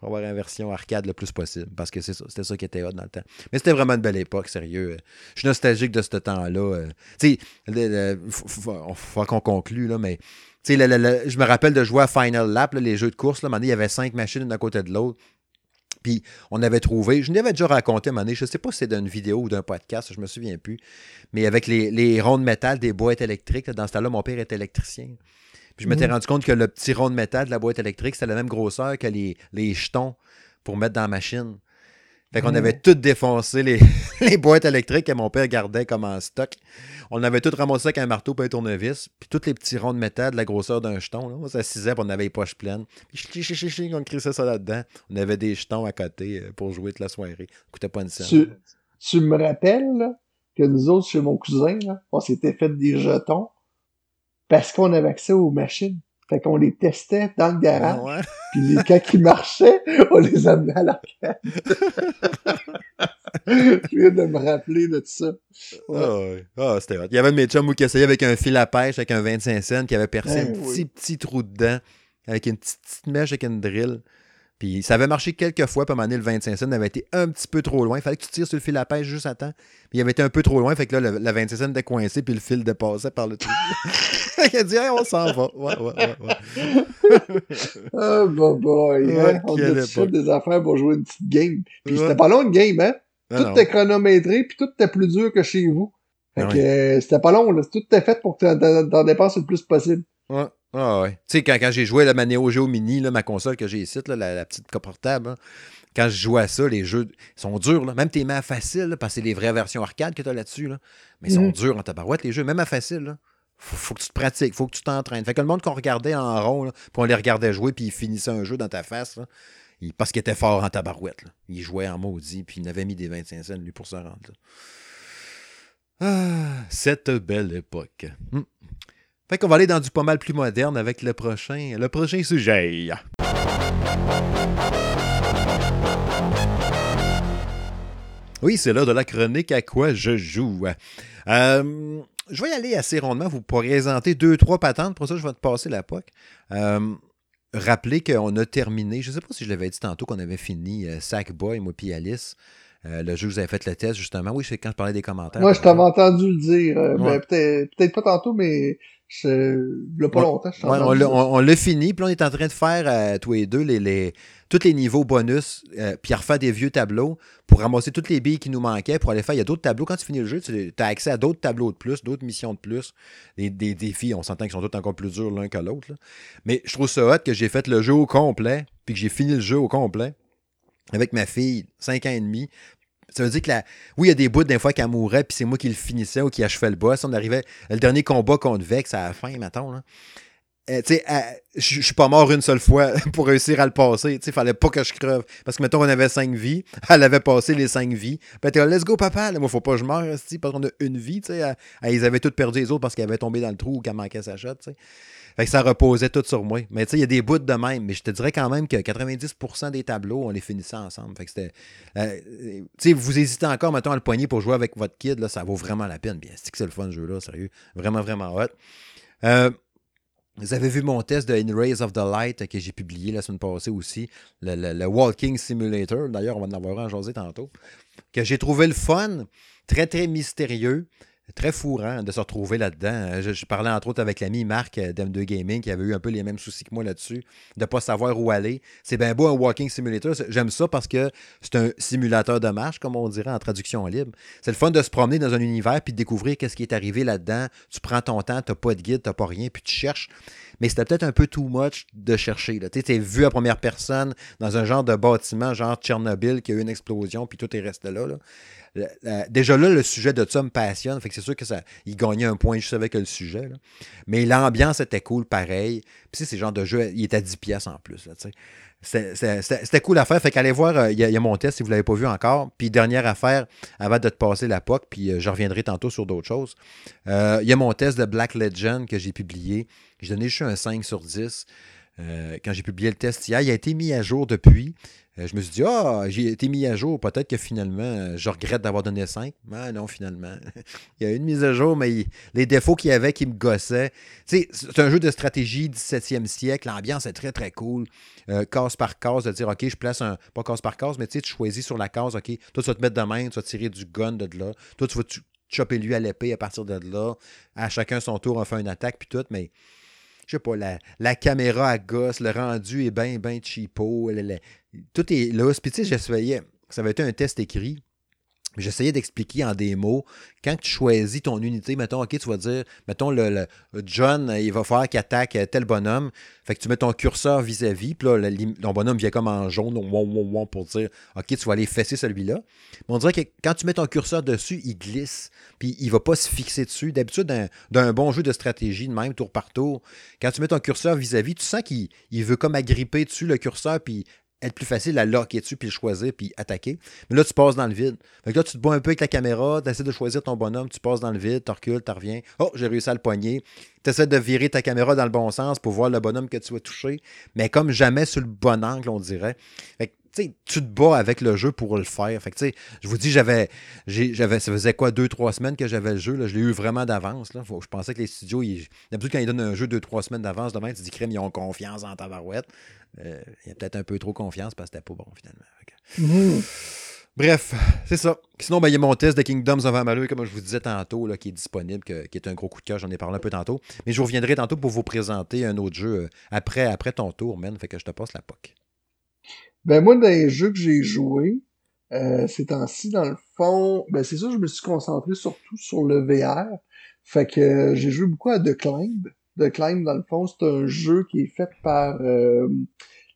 pour avoir une version arcade le plus possible. Parce que c'était ça qui était hot dans le temps. Mais c'était vraiment une belle époque, sérieux. Je suis nostalgique de ce temps-là. Euh. Tu sais, il faut, qu'on conclue, là, mais tu sais, je me rappelle de jouer à Final Lap, les jeux de course. Là, il y avait cinq machines d'un côté de l'autre. Puis on avait trouvé, je l'avais déjà raconté à donné, je ne sais pas si c'est d'une vidéo ou d'un podcast, je me souviens plus, mais avec les, ronds de métal des boîtes électriques, dans ce temps-là, mon père est électricien. Puis je m'étais mhm. rendu compte que le petit rond de métal de la boîte électrique, c'était la même grosseur que les, les jetons pour mettre dans la machine. Fait qu'on avait tout défoncé les, [LAUGHS] les, boîtes électriques que mon père gardait comme en stock. On avait tout ramassé avec un marteau et un tournevis. Puis tous les petits ronds de métal de la grosseur d'un jeton. Là. On s'assisait on avait les poches pleines. Puis on crissait ça là-dedans. On avait des jetons à côté euh, pour jouer toute la soirée. Ça coûtait pas une scène. Tu, tu me rappelles que nous autres, chez mon cousin, on s'était fait des jetons parce qu'on avait accès aux machines. Fait qu'on les testait dans le garage. [LAUGHS] Puis les, quand ils marchaient, on les amenait à l'arcade. [LAUGHS] Je viens de me rappeler de tout ça. Ah, c'était hot. Il y avait mes chums qui essayaient avec un fil à pêche, avec un 25 cents, qui avait percé un petit, petit trou dedans, avec une petite, petite mèche, avec une drill. Puis ça avait marché quelques fois, puis à un moment donné, le 25 cents avait été un petit peu trop loin. Il fallait que tu tires sur le fil à pêche juste à temps. Puis il avait été un peu trop loin, fait que là, le, 25 cents était coincé, puis le fil dépassait par le trou. [LAUGHS] il a dit, on s'en va. Ouais, ouais, ouais. ouais. [LAUGHS] oh, boy. Hein? On a fait des affaires pour jouer une petite game. Puis c'était pas long une game, hein? Ah tout était chronométré, puis tout était plus dur que chez vous. Fait ah que euh, c'était pas long, là. Tout était fait pour que t'en dépenses le plus possible. Ouais. Ah ouais. Tu sais, quand, quand j'ai joué la Neo Geo Mini, là, ma console que j'ai ici, là, la, petite portable, quand je joue à ça, les jeux sont durs. Là. Même tes mains faciles, parce que c'est les vraies versions arcade que tu as là-dessus. Là. Mais ils sont mhm. durs en tabarouette, les jeux, même à facile. Là. Faut, faut, que tu te pratiques, faut que tu t'entraînes. Fait que le monde qu'on regardait en rond, puis on les regardait jouer, puis ils finissaient un jeu dans ta face, là, parce qu'il était fort en tabarouette. Là. Il jouait en maudit, puis il avait mis des 25 cents, lui, pour se rendre. Ah, cette belle époque. Hum. Fait qu'on va aller dans du pas mal plus moderne avec le prochain, le prochain sujet. Oui, c'est là de la chronique à quoi je joue. Euh, je vais y aller assez rondement, vous présenter deux, trois patentes. Pour ça, je vais te passer la POC. Euh, rappelez qu'on a terminé, je ne sais pas si je l'avais dit tantôt qu'on avait fini euh, Sackboy, moi puis Alice. le jeu, vous avez fait le test, justement. Oui, c'est quand je parlais des commentaires. Moi, je t'avais entendu le dire. Ben, peut-être peut pas tantôt, mais longtemps. Je on l'a fini, puis on est en train de faire, tous les deux, les, les, tous les niveaux bonus, euh, puis refaire des vieux tableaux pour ramasser toutes les billes qui nous manquaient pour aller faire. Il y a d'autres tableaux. Quand tu finis le jeu, tu as accès à d'autres tableaux de plus, d'autres missions de plus, des, des défis. On s'entend qu'ils sont tous encore plus durs l'un que l'autre. Mais je trouve ça hot que j'ai fait le jeu au complet, puis que j'ai fini le jeu au complet avec ma fille, 5 ans et demi, ça veut dire que la... oui, il y a des bouts des fois qu'elle mourait, puis c'est moi qui le finissais ou qui achevait le boss. On arrivait, le dernier combat contre Vex à la fin, mettons. Là. Euh, tu sais, je suis pas mort une seule fois [LAUGHS] pour réussir à le passer. Il fallait pas que je creve. Parce que, mettons, on avait cinq vies. [LAUGHS] Elle avait passé les cinq vies. Puis elle let's go, papa. Moi, faut pas que je meure, parce qu'on a une vie. ils avaient toutes perdu les autres parce qu'elle avait tombé dans le trou ou qu'elle manquait sa shot. Fait que ça reposait tout sur moi. Mais tu sais, il y a des bouts de même. Mais je te dirais quand même que 90% des tableaux, on les finissait ensemble. Fait que c'était. Euh, tu sais, vous hésitez encore, mettons, à le poignet pour jouer avec votre kid, là, ça vaut vraiment la peine. Bien, c'est que c'est le fun, ce jeu-là, sérieux. Vraiment, vraiment hot. Euh, vous avez vu mon test de In Rays of the Light que j'ai publié la semaine passée aussi, le, Walking Simulator. D'ailleurs, on va en avoir un en tantôt. Que j'ai trouvé le fun, très très mystérieux très fourrant de se retrouver là-dedans. Je, parlais entre autres avec l'ami Marc euh, d'M2 Gaming qui avait eu un peu les mêmes soucis que moi là-dessus, de ne pas savoir où aller. C'est bien beau un walking simulator. J'aime ça parce que c'est un simulateur de marche, comme on dirait en traduction libre. C'est le fun de se promener dans un univers puis de découvrir qu'est-ce qui est arrivé là-dedans. Tu prends ton temps, tu n'as pas de guide, tu pas rien, puis tu cherches. Mais c'était peut-être un peu too much de chercher. Tu es vu à première personne dans un genre de bâtiment, genre Tchernobyl, qui a eu une explosion, puis tout est resté là déjà là, le sujet de ça me passionne. Fait que c'est sûr que ça, il gagnait un point juste avec le sujet. Mais l'ambiance était cool, pareil. Puis c'est genre de jeu, il était à 10 pièces en plus. C'était cool à faire. Fait qu'allez voir, euh, il y, a mon test si vous ne l'avez pas vu encore. Puis dernière affaire, avant de te passer la POC, puis euh, je reviendrai tantôt sur d'autres choses. Euh, il y a mon test de Black Legend que j'ai publié. J'ai donné juste un 5 sur 10. Quand j'ai publié le test hier, il a été mis à jour depuis. Euh, je me suis dit, ah, j'ai été mis à jour. Peut-être que finalement, euh, je regrette d'avoir donné 5. Mais non, finalement. [LAUGHS] il y a une mise à jour, mais les défauts qu'il y avait qui me gossaient. c'est un jeu de stratégie 17e siècle. L'ambiance est très, très cool. Euh, case par case, de dire, OK, je place un. Pas case par case, mais tu choisis sur la case, OK, toi, tu vas te mettre de main, tu vas tirer du gun de là. Toi, tu vas choper lui à l'épée à partir de là. À chacun son tour, on fait une attaque, puis tout. Mais je sais pas, la, caméra à gosse, le rendu est bien, bien cheapo. tout est là. Puis j'essayais, ça avait été un test écrit. J'essayais d'expliquer en des mots. Quand tu choisis ton unité, mettons, OK, tu vas dire, mettons, le, John, il va faire qu'il attaque tel bonhomme. Fait que tu mets ton curseur vis-à-vis, puis là, ton bonhomme vient comme en jaune, pour dire, OK, tu vas aller fesser celui-là. Mais on dirait que quand tu mets ton curseur dessus, il glisse, puis il va pas se fixer dessus. D'habitude, d'un bon jeu de stratégie, de même, tour par tour, quand tu mets ton curseur vis-à-vis, tu sens qu'il veut comme agripper dessus le curseur, puis être plus facile à locker dessus, puis le choisir, puis attaquer. Mais là, tu passes dans le vide. Fait là, tu te bois un peu avec la caméra, tu essaies de choisir ton bonhomme, tu passes dans le vide, tu recules, tu reviens. Oh, j'ai réussi à le poigner. Tu essaies de virer ta caméra dans le bon sens pour voir le bonhomme que tu vas toucher, mais comme jamais sur le bon angle, on dirait. Tu te bats avec le jeu pour le faire. Fait que, je vous dis, j'avais, j'avais, ça faisait quoi, deux, trois semaines que j'avais le jeu. Là, je l'ai eu vraiment d'avance. Là. je pensais que les studios, ils, d'habitude, quand ils donnent un jeu deux, trois semaines d'avance, demain, tu dis, crème, ils ont confiance en ta barouette. Euh, il y a peut-être un peu trop confiance parce que c'était pas bon, finalement. Mhm. Bref, c'est ça. Sinon, ben, il y a mon test de Kingdoms of Amalur, comme je vous disais tantôt, là, qui est disponible, qui est un gros coup de cœur. J'en ai parlé un peu tantôt. Mais je vous reviendrai tantôt pour vous présenter un autre jeu euh, après, après ton tour, man. Fait que je te passe la POC. Ben moi, dans les jeux que j'ai joués, euh, ces temps-ci, dans le fond, ben c'est ça, je me suis concentré surtout sur le VR. Fait que euh, j'ai joué beaucoup à The Climb. The Climb, dans le fond, c'est un jeu qui est fait par euh,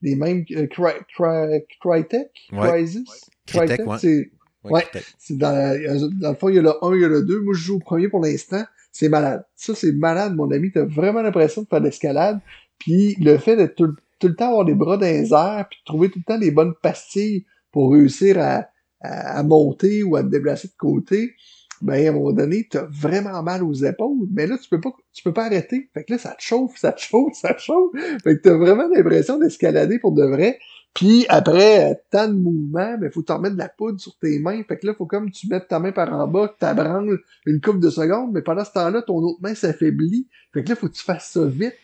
les mêmes euh, Crytek, Crysis? Crytek, c'est ouais, c'est dans, dans le fond, il y a le 1, il y a le 2. Moi, je joue au premier pour l'instant. C'est malade. Ça, c'est malade, mon ami. T'as vraiment l'impression de faire de l'escalade. Puis le fait d'être tout, tout le temps avoir les bras dans les puis trouver tout le temps les bonnes pastilles pour réussir à, à, monter ou à te déplacer de côté, ben à un moment donné, t'as vraiment mal aux épaules, mais là, tu peux pas tu peux pas arrêter. Fait que là, ça te chauffe, ça te chauffe, [LAUGHS] ça te chauffe. Fait que t'as vraiment l'impression d'escalader pour de vrai. Puis après tant de mouvements, ben faut t'en mettre de la poudre sur tes mains. Fait que là, faut comme tu mettes ta main par en bas, que t'abranles une coupe de secondes, mais pendant ce temps-là, ton autre main s'affaiblit. Fait que là, faut que tu fasses ça vite.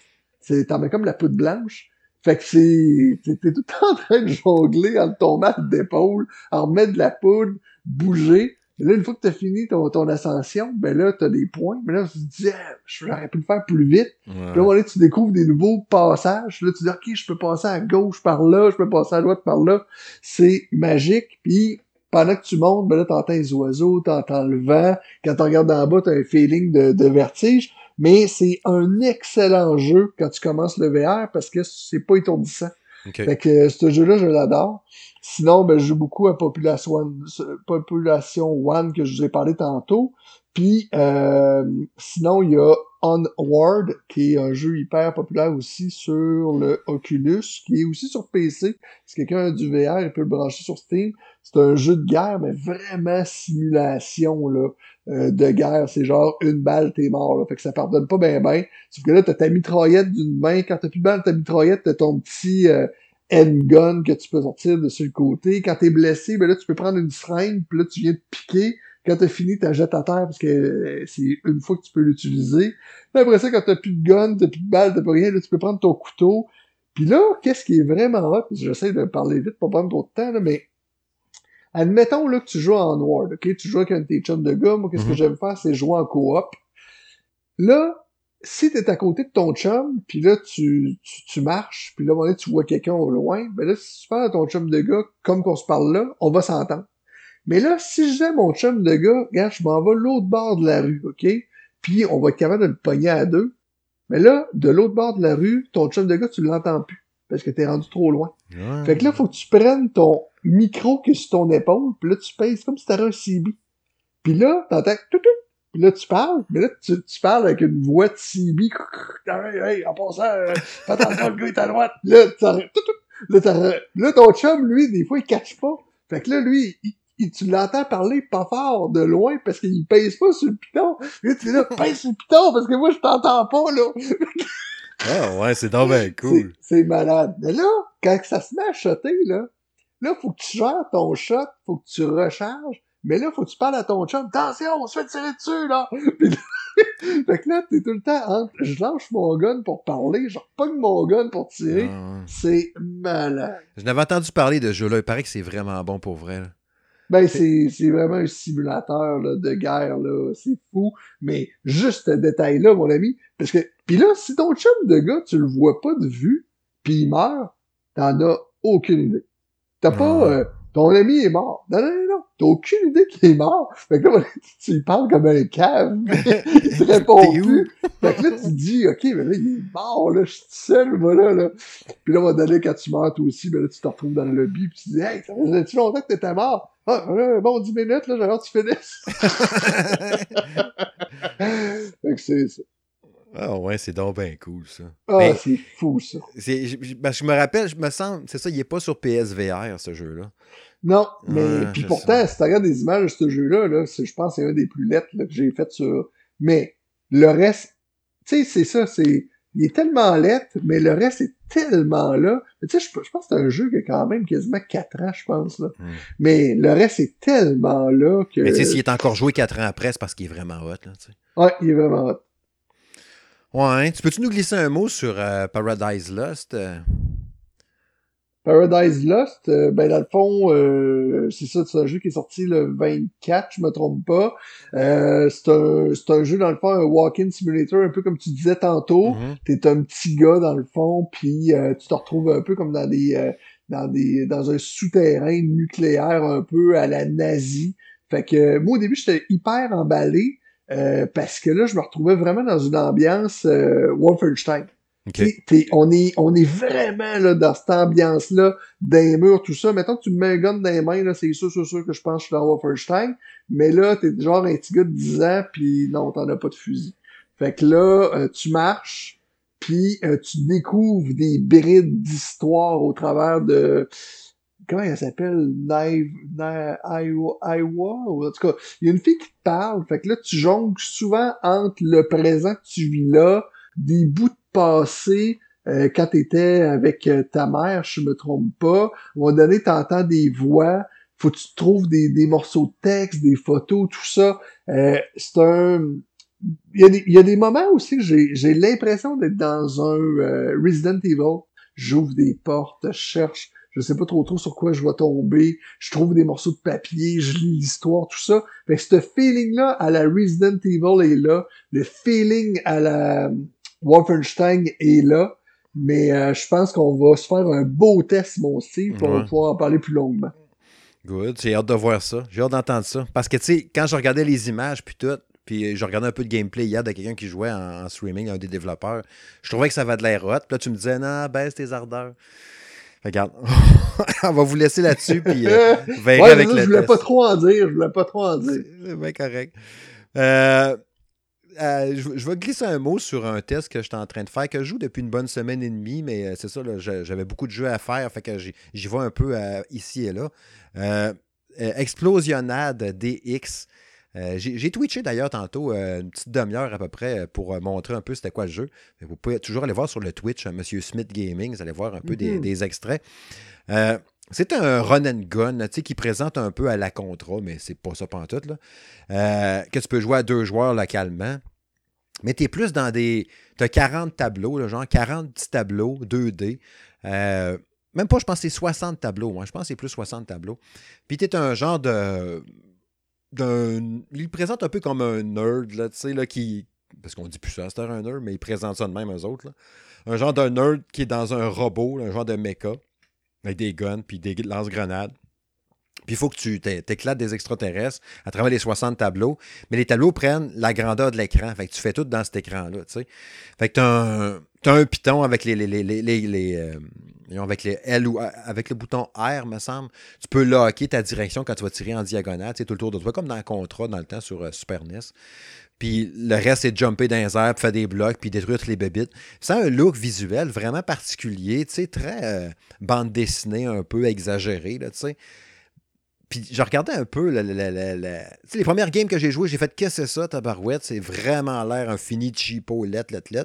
T'en mets comme la poudre blanche. Fait que c'est, t'es tout le temps en train de jongler ton mat d'épaule, en remettre de la poudre, bouger. Et là, une fois que t'as fini ton, ton ascension, ben là, t'as des points. Mais là, tu te dis, ah, j'aurais pu le faire plus vite. Puis là, là, tu découvres des nouveaux passages. Là, tu dis, OK, je peux passer à gauche par là, je peux passer à droite par là. C'est magique. Puis pendant que tu montes, ben là, t'entends les oiseaux, t'entends le vent. Quand tu regardes en bas, t'as un feeling de, de vertige. Mais c'est un excellent jeu quand tu commences le VR parce que c'est pas étourdissant. Fait que euh, ce jeu-là, je l'adore. Sinon, ben, je joue beaucoup à Population One, Population One que je vous ai parlé tantôt. Puis euh, sinon, il y a Onward, qui est un jeu hyper populaire aussi sur le Oculus, qui est aussi sur PC. Si quelqu'un a du VR, il peut le brancher sur Steam. C'est un jeu de guerre, mais vraiment simulation là, euh, de guerre. C'est genre une balle, t'es mort. Là. Fait que ça pardonne pas bien bien. Sauf que là, t'as ta mitraillette d'une main. Quand t'as plus de balle, ta mitraillette, t'as ton petit euh, handgun que tu peux sortir de sur le côté. Quand t'es blessé, ben là, tu peux prendre une seringue, puis là, tu viens de piquer quand t'as fini, t'as jettes à terre parce que euh, c'est une fois que tu peux l'utiliser. Après ça, quand t'as plus de gun, t'as plus de balles, t'as plus rien, là, tu peux prendre ton couteau. Puis là, qu'est-ce qui est vraiment hot, j'essaie de parler vite pour prendre trop de temps, là, mais admettons là que tu joues en Ward, ok? Tu joues avec un de tes chums de gars, moi, qu'est-ce que mhm. j'aime faire, c'est jouer en coop. Là, si t'es à côté de ton chum, puis là, tu, tu, marches, puis là, tu vois quelqu'un au loin, ben là, si tu parles à ton chum de gars, comme qu'on se parle là, on va s'entendre. Mais là, si j'ai mon chum de gars, regarde, je m'en vais l'autre bord de la rue, OK? Puis on va être capable de le pogner à deux. Mais là, de l'autre bord de la rue, ton chum de gars, tu l'entends plus. Parce que t'es rendu trop loin. Fait que là, faut que tu prennes ton micro qui est sur ton épaule, puis là, tu pèses comme si t'avais un CB. Puis là, t'entends tout, tout, puis là, tu parles, mais là, tu, tu parles avec une voix de CB. Hey, hey, en passant, euh, fais attention, le gars est à droite. Là, là, là, ton chum, lui, des fois, il cache pas. Fait que là, lui, il, tu l'entends parler pas fort de loin parce qu'il pèse pas sur le piton. Là, tu es là, pèse sur le piton parce que moi, je t'entends pas, là. ah ouais, c'est donc bien cool. C'est malade. Mais là, quand ça se met à shotter, là, là, faut que tu gères ton shot, faut que tu recharges. Mais là, faut que tu parles à ton chum. Attention, on se fait tirer dessus, là! [LAUGHS] [LAUGHS] fait que là, t'es tout le temps entre, je lâche mon gun pour parler, je repogne mon gun pour tirer. Ah c'est malade. Je n'avais entendu parler de ce jeu-là. Il paraît que c'est vraiment bon pour vrai. Là. Ben, c'est, c'est vraiment un simulateur là, de guerre, là. C'est fou. Mais juste ce détail-là, mon ami. Parce que. Puis là, si ton chum de gars, tu le vois pas de vue, puis il meurt, t'en as aucune idée. T'as pas. Euh, ton ami est mort. Non, non, non, non. T'as aucune idée qu'il est mort. Fait que là, [LAUGHS] tu lui parles comme un cave. [LAUGHS] il te répond plus. Fait que là, tu te dis, OK, mais là, il est mort, là. Je suis seul, moi, là, là. Puis là, on va donner quand tu meurs, toi aussi, ben là, tu te retrouves dans le lobby, puis tu dis, hey, ça faisait-tu longtemps que t'étais mort? Ah, bon, 10 minutes, là, hâte que tu finisses. [LAUGHS] fait que c'est ça. Ah ouais, c'est donc bien cool, ça. Ah, c'est fou, ça. Je, ben, je me rappelle, je me sens, c'est ça, il est pas sur PSVR, ce jeu-là. Non, mais puis pourtant, si tu regardes des images de ce jeu-là, là, je pense que c'est un des plus lettres que j'ai fait sur. Mais le reste, tu sais, c'est ça, c'est. Il est tellement lettre, mais le reste est tellement là. Tu sais, je, pense que c'est un jeu qui a quand même quasiment 4 ans, je pense. Là. Hmm. Mais le reste est tellement là que. Mais tu sais, s'il est encore joué 4 ans après, c'est parce qu'il est vraiment hot. Là, tu sais. Ouais, il est vraiment hot. Ouais, tu peux-tu nous glisser un mot sur euh, Paradise Lost? Paradise Lost, euh, ben dans le fond, euh, c'est ça, c'est un jeu qui est sorti le 24, je me trompe pas. Euh, c'est un, c'est un jeu dans le fond, un walk-in simulator, un peu comme tu disais tantôt. Mm-hmm. T'es un petit gars dans le fond, puis tu te retrouves un peu comme dans des, dans des, dans un souterrain nucléaire un peu à la nazie. Fait que moi au début j'étais hyper emballé parce que là je me retrouvais vraiment dans une ambiance Wolfenstein on, est, on est vraiment là, dans cette ambiance-là, d'un mur, tout ça. Mettons que tu me mets un gun dans les mains, là, c'est sûr, c'est sûr que je pense que je suis dans Wolfenstein. Mais là, t'es genre un petit gars de 10 ans, puis non, t'en as pas de fusil. Fait que là, euh, tu marches, puis euh, tu découvres des brides d'histoire au travers de... Comment elle s'appelle? Iowa? Ou en tout cas, il y a une fille qui te parle. Fait que là, tu jongles souvent entre le présent que tu vis là, des bouts de passé euh, quand tu étais avec euh, ta mère, je me trompe pas. À un moment donné, tu entends des voix, faut que tu trouves des, des morceaux de texte, des photos, tout ça. Euh, c'est un... Il y, a des, il y, a des, moments aussi que j'ai l'impression d'être dans un Resident Evil. j'ouvre des portes, je cherche, je sais pas trop trop sur quoi je vais tomber, je trouve des morceaux de papier, je lis l'histoire, tout ça. Fait que ce feeling-là à la Resident Evil est là, le feeling à la Wolfenstein est là, mais euh, je pense qu'on va se faire un beau test, mon Steve, pour pouvoir en parler plus longuement. Good, j'ai hâte de voir ça. J'ai hâte d'entendre ça. Parce que, tu sais, quand je regardais les images, puis tout, puis je regardais un peu de gameplay hier de quelqu'un qui jouait en, streaming, un des développeurs, je trouvais que ça va de l'air hot. Puis là, tu me disais, non, baisse tes ardeurs. Regarde, [LAUGHS] on va vous laisser là-dessus, puis euh, [LAUGHS] ouais, avec le Je voulais pas trop en dire, je voulais pas trop en dire. [LAUGHS] C'est bien correct. Euh, euh, je, vais glisser un mot sur un test que j'étais en train de faire, que je joue depuis une bonne semaine et demie, mais euh, c'est ça, j'avais beaucoup de jeux à faire, fait que j'y vais un peu ici et là. Explosionnade DX. J'ai twitché d'ailleurs tantôt une petite demi-heure à peu près pour montrer un peu c'était quoi le jeu. Vous pouvez toujours aller voir sur le Twitch, Monsieur Smith Gaming, vous allez voir un peu des, mm-hmm. des, extraits. C'est un run and gun qui présente un peu à la Contra, mais c'est pas ça pantoute. Là. Euh, que tu peux jouer à deux joueurs localement. Mais tu es plus dans des. Tu as 40 tableaux, genre 40 petits tableaux 2D. Euh, même pas, je pense que c'est 60 tableaux. Moi. Je pense que c'est plus 60 tableaux. Puis tu es un genre de. Il présente un peu comme un nerd, là, tu sais, qui. Parce qu'on dit plus ça, c'est un nerd, mais il présente ça de même, eux autres. Un genre de nerd qui est dans un robot, un genre de mecha avec des guns puis des lance-grenades. Puis il faut que tu t'éclates des extraterrestres à travers les 60 tableaux. Mais les tableaux prennent la grandeur de l'écran. Fait que tu fais tout dans cet écran-là. Tu sais. Fait que tu as, un piton avec les, euh, avec les L ou avec le bouton R, me semble. Tu peux locker ta direction quand tu vas tirer en diagonale. Tu sais, tout le tour de toi, comme dans le contrat dans le temps sur euh, Super NES. Puis le reste, c'est de jumper dans les airs, puis faire des blocs, puis détruire toutes les bébites. C'est un look visuel vraiment particulier, tu sais, très euh, bande dessinée, un peu exagéré, là, tu sais. Puis je regardais un peu les premières games que j'ai jouées, j'ai fait qu'est-ce que c'est ça, tabarouette? C'est vraiment l'air un fini cheapo, let, let, let.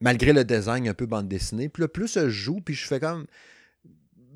Malgré le design un peu bande dessinée. Puis le plus je joue, puis je fais comme.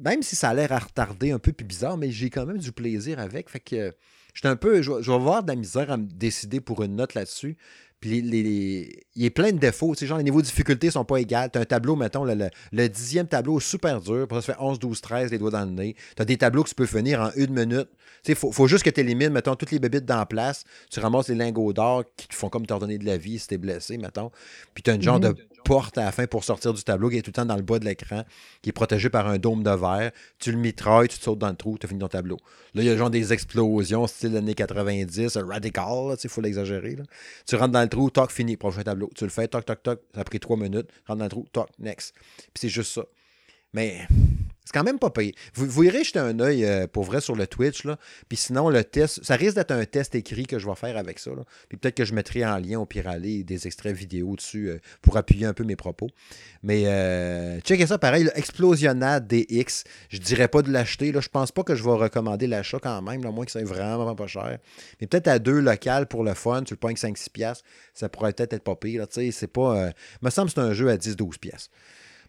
Même si ça a l'air à retarder un peu puis bizarre, mais j'ai quand même du plaisir avec. Fait que J'étais un peu. Je vais, avoir de la misère à me décider pour une note là-dessus. Puis les, il y a plein de défauts. Genre, les niveaux de difficulté sont pas égaux. Tu as un tableau, mettons, le, dixième tableau super dur. Pour ça, ça fait 11, 12, 13, les doigts dans le nez. Tu as des tableaux que tu peux finir en une minute. Il faut, faut, juste que tu élimines, mettons, toutes les bébites dans la place. Tu ramasses les lingots d'or qui te font comme t'ordonner de la vie si t'es blessé, mettons. Puis tu as une genre de porte à la fin pour sortir du tableau qui est tout le temps dans le bas de l'écran, qui est protégé par un dôme de verre. Tu le mitrailles, tu te sautes dans le trou, tu as fini ton tableau. Là, il y a genre des explosions, style années 90, radical, il faut l'exagérer. Tu rentres dans le trou, toc, fini, prochain tableau. Tu le fais, toc, toc, toc, ça a pris trois minutes, rentre dans le trou, toc, next. Puis c'est juste ça. Mais c'est quand même pas payé. Vous, vous irez jeter un œil euh, pour vrai sur le Twitch. Là. Puis sinon, le test, ça risque d'être un test écrit que je vais faire avec ça. Là. Puis peut-être que je mettrai en lien au pire aller des extraits vidéo dessus euh, pour appuyer un peu mes propos. Mais euh, checkez ça pareil, Explosionnade DX. Je dirais pas de l'acheter. Je pense pas que je vais recommander l'achat quand même, à moins que ça soit vraiment pas cher. Mais peut-être à deux locales pour le fun, tu le pognes 5-6 piastres, ça pourrait peut-être être pas pire. C'est pas. Euh, me semble que c'est un jeu à 10-12 pièces.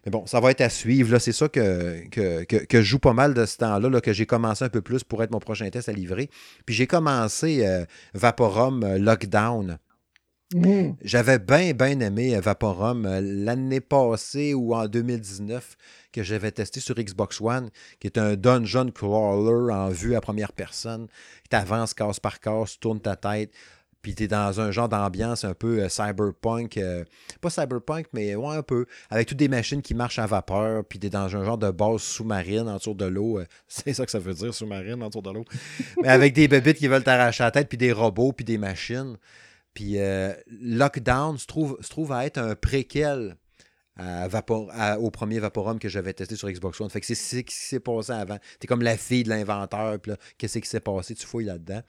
Mais bon, ça va être à suivre. C'est ça que, que, je joue pas mal de ce temps-là, que j'ai commencé un peu plus pour être mon prochain test à livrer. Puis j'ai commencé euh, Vaporum euh, Lockdown. Mm. J'avais bien, bien aimé euh, Vaporum l'année passée ou en 2019 que j'avais testé sur Xbox One, qui est un dungeon crawler en vue à première personne. Tu avances case par case, tu tournes ta tête puis tu es dans un genre d'ambiance un peu euh, cyberpunk, euh, pas cyberpunk, mais ouais, un peu, avec toutes des machines qui marchent à vapeur, puis tu es dans un genre de base sous-marine en dessous de l'eau. Euh, [LAUGHS] c'est ça que ça veut dire, sous-marine dessous de l'eau. [LAUGHS] mais avec des bébites qui veulent t'arracher la tête, puis des robots, puis des machines. Puis Lockdown se trouve, se trouve à être un préquel à Vapor, au premier Vaporum que j'avais testé sur Xbox One. Fait que c'est ce qui s'est passé avant. T'es comme la fille de l'inventeur, puis là, qu'est-ce qui s'est passé? Tu fouilles là-dedans.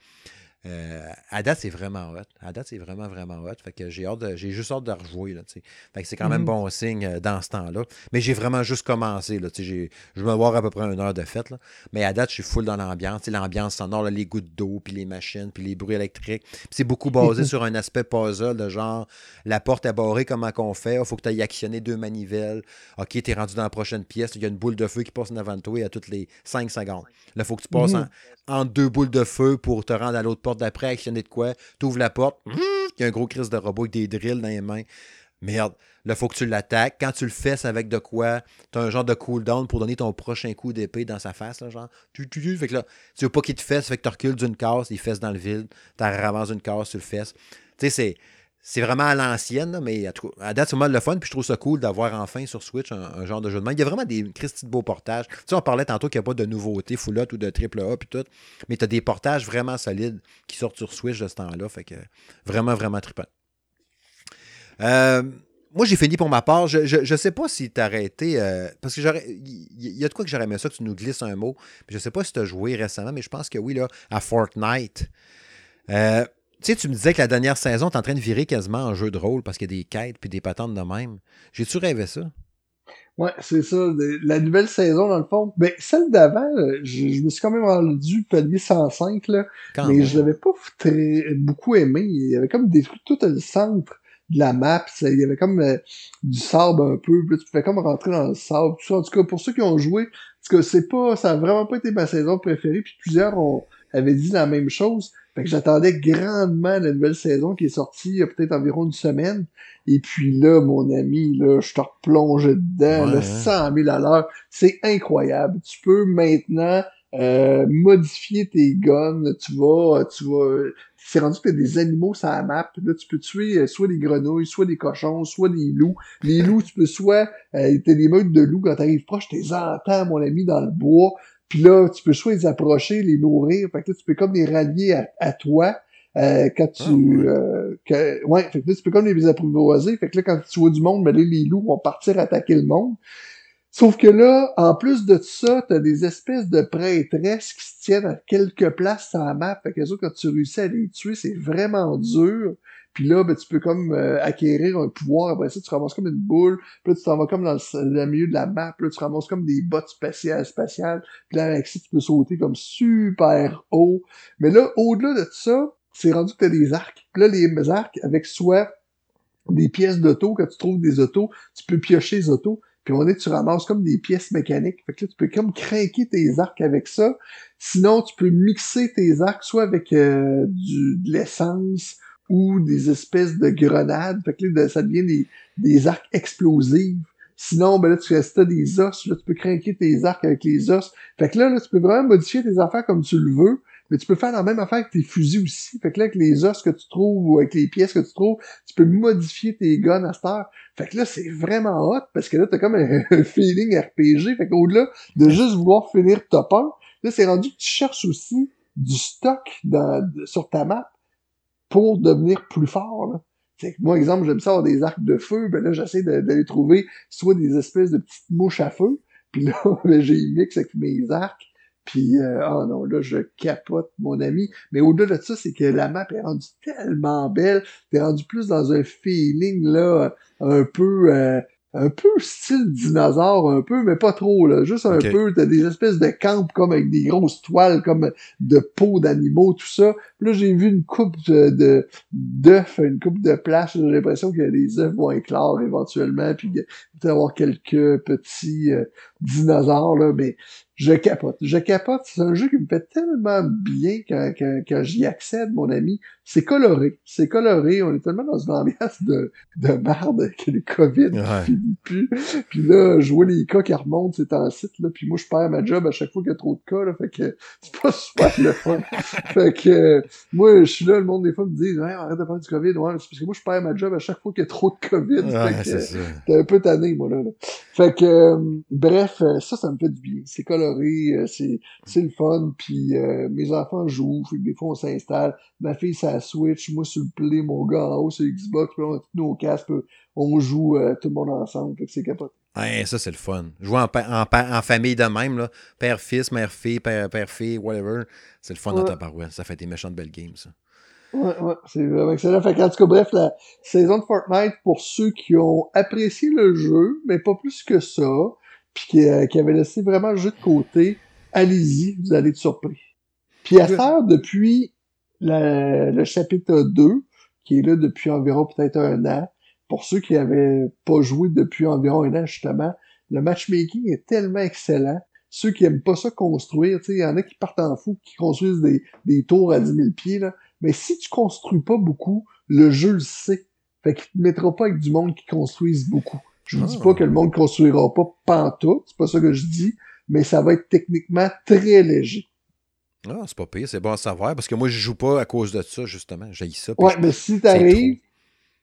Euh, à date, c'est vraiment hot. À date, c'est vraiment, vraiment hot. Fait que j'ai hâte j'ai juste hâte de rejouer. Là, fait que c'est quand même mhm. bon signe euh, dans ce temps-là. Mais j'ai vraiment juste commencé. Là, je vais voir à peu près une heure de fête. Là. Mais à date, je suis full dans l'ambiance. L'ambiance sonore, là, les gouttes d'eau, puis les machines, puis les bruits électriques. c'est beaucoup basé [LAUGHS] sur un aspect puzzle de genre la porte est barrée, comment qu'on fait? Il faut que tu ailles actionner deux manivelles. OK, tu es rendu dans la prochaine pièce. Il y a une boule de feu qui passe en avant de toi à toutes les cinq secondes. Là, il faut que tu passes mhm. [LAUGHS] en, deux boules de feu pour te rendre à l'autre porte d'après, actionner de quoi, tu ouvres la porte, il y a un gros crise de robot avec des drills dans les mains. merde, là, faut que tu l'attaques. Quand tu le fesses avec de quoi, tu as un genre de cooldown pour donner ton prochain coup d'épée dans sa face, là, genre. Tu, tu, fait que là, tu veux pas qu'il te fesse, fait que tu recules d'une case, il fesse dans le vide, tu ramasses une case, tu le fesses. Tu sais, c'est. C'est vraiment à l'ancienne, mais à, date, c'est vraiment le fun. Puis je trouve ça cool d'avoir enfin sur Switch un, genre de jeu de main. Il y a vraiment des Christy de beaux portages. Tu sais, on parlait tantôt qu'il n'y a pas de nouveautés full ou de triple A puis tout. Mais tu as des portages vraiment solides qui sortent sur Switch de ce temps-là. Fait que vraiment, vraiment trippant. Euh, moi, j'ai fini pour ma part. Je ne sais pas si tu as arrêté. Euh, parce que j'aurais. Il y, a de quoi que j'aurais aimé ça que tu nous glisses un mot. Je je sais pas si tu as joué récemment, mais je pense que oui, là, à Fortnite. Euh, tu sais, tu me disais que la dernière saison, tu es en train de virer quasiment en jeu de rôle parce qu'il y a des quêtes puis des patentes de même. J'ai-tu rêvé ça? Ouais, c'est ça. La nouvelle saison, dans le fond. Ben, celle d'avant, je, me suis quand même rendu palier 105, là. mais je l'avais pas très, beaucoup aimé. Il y avait comme détruit tout le centre de la map. il y avait comme euh, du sable un peu. Puis tu pouvais comme rentrer dans le sable. Tout ça. En tout cas, pour ceux qui ont joué, parce que c'est pas, ça a vraiment pas été ma saison préférée. Puis plusieurs ont, avaient dit la même chose. Fait que j'attendais grandement la nouvelle saison qui est sortie il y a peut-être environ une semaine. Et puis là, mon ami, là, je te replonge dedans, là, 100 000 à l'heure. C'est incroyable. Tu peux maintenant euh, modifier tes guns. Tu vas, tu vas, c'est rendu que t'as des animaux sur la map. Là, tu peux tuer euh, soit des grenouilles, soit des cochons, soit des loups. Les loups, tu peux soit, euh, t'as des meutes de loups quand t'arrives proche, t'es entends, mon ami, dans le bois. Puis là, tu peux soit les approcher, les nourrir. Fait que là, tu peux comme les rallier à, toi. Euh, quand tu ah, euh, ouais fait que là, tu peux comme les apprivoiser fait que là quand tu vois du monde ben là, les loups vont partir attaquer le monde Sauf que là, en plus de ça, t'as des espèces de prêtresses qui se tiennent à quelques places sur la map. Fait que ça, quand tu réussis à les tuer, c'est vraiment dur. Puis là, ben, tu peux comme euh, acquérir un pouvoir. Après ça, tu ramasses comme une boule. Puis là, tu t'en vas comme dans le, milieu de la map. Puis là, tu ramasses comme des bottes spatiales, spatiales. Puis là, avec ça, tu peux sauter comme super haut. Mais là, au-delà de ça, c'est rendu que t'as des arcs. Puis là, les arcs, avec soit des pièces d'auto, quand tu trouves des autos, tu peux piocher les autos. Puis on est, tu ramasses comme des pièces mécaniques. Fait que là, tu peux comme craquer tes arcs avec ça. Sinon, tu peux mixer tes arcs soit avec euh, du, de l'essence ou des espèces de grenades. Fait que là, ça devient des, des arcs explosifs. Sinon, ben là, tu restes des os. Là, tu peux craquer tes arcs avec les os. Fait que là, là, tu peux vraiment modifier tes affaires comme tu le veux. Mais tu peux faire la même affaire avec tes fusils aussi. Fait que là, avec les os que tu trouves ou avec les pièces que tu trouves, tu peux modifier tes guns à cette heure. Fait que là, c'est vraiment hot parce que là, t'as comme un, [LAUGHS] feeling RPG. Fait qu'au-delà de juste vouloir finir top 1, là, c'est rendu que tu cherches aussi du stock dans, sur ta map pour devenir plus fort. Là. moi, exemple, j'aime ça avoir des arcs de feu, ben là, j'essaie d'aller trouver soit des espèces de petites mouches à feu, [LAUGHS] puis là, ben, j'ai mix avec mes arcs, puis, euh, oh non, là, je capote, mon ami. Mais au-delà de ça, c'est que la map est rendue tellement belle. T'es rendu plus dans un feeling, là, un peu... Euh, un peu style dinosaure, un peu, mais pas trop, là. Juste un peu, t'as des espèces de camps comme avec des grosses toiles, comme de peau d'animaux, tout ça. Là, j'ai vu une coupe de d'œufs, une coupe de plages. J'ai l'impression que les œufs vont éclore éventuellement, puis y avoir quelques petits euh, dinosaures, là. Mais je capote. Je capote. C'est un jeu qui me fait tellement bien quand, quand, quand j'y accède, mon ami. C'est coloré. C'est coloré. On est tellement dans une ambiance de, de merde que les COVID ouais. finit plus. Puis là, je vois les cas qui remontent, c'est en site, là. Puis moi, je perds ma job à chaque fois qu'il y a trop de cas, là. Fait que c'est pas [LAUGHS] super le fun. fait que moi, je suis là, le monde, des fois, me dit, ouais, arrête de faire du COVID. Ouais, c'est parce que moi, je perds ma job à chaque fois qu'il y a trop de COVID. Ouais, que t'es un peu tanné, moi, là. Fait que, euh, bref, ça, ça me fait du bien. C'est coloré euh, c'est, c'est le fun, puis euh, mes enfants jouent, fait des fois on s'installe, ma fille ça Switch, moi sur le Play, mon gars en haut sur Xbox, puis on a tous nos casques, on joue euh, tout le monde ensemble, fait que c'est capote. Ouais, ça c'est le fun. Jouer en, en, en, famille de même, là. père-fils, mère-fille, père-fille, whatever, c'est le fun dans ta paroisse, ça fait des méchantes belles games, ça. Ouais, ouais, c'est vraiment excellent. Fait en tout cas, bref, la saison de Fortnite, pour ceux qui ont apprécié le jeu, mais pas plus que ça, puis euh, qui, avait laissé vraiment le jeu de côté, allez-y, vous allez être surpris. Puis à faire depuis le chapitre 2, qui est là depuis environ peut-être un an, pour ceux qui avaient pas joué depuis environ un an, justement, le matchmaking est tellement excellent. Ceux qui aiment pas ça construire, tu sais, il y en a qui partent en fou, qui construisent des, des tours à 10 000 pieds, là. Mais si tu construis pas beaucoup, le jeu le sait. Fait qu'il te mettra pas avec du monde qui construise beaucoup. Je vous dis pas ah. que le monde construira pas pantoute, c'est pas ça que je dis, mais ça va être techniquement très léger. Ah, c'est pas pire, c'est bon à savoir, parce que moi, je joue pas à cause de ça, justement. J'ai ça. Ouais, mais si t'arrives,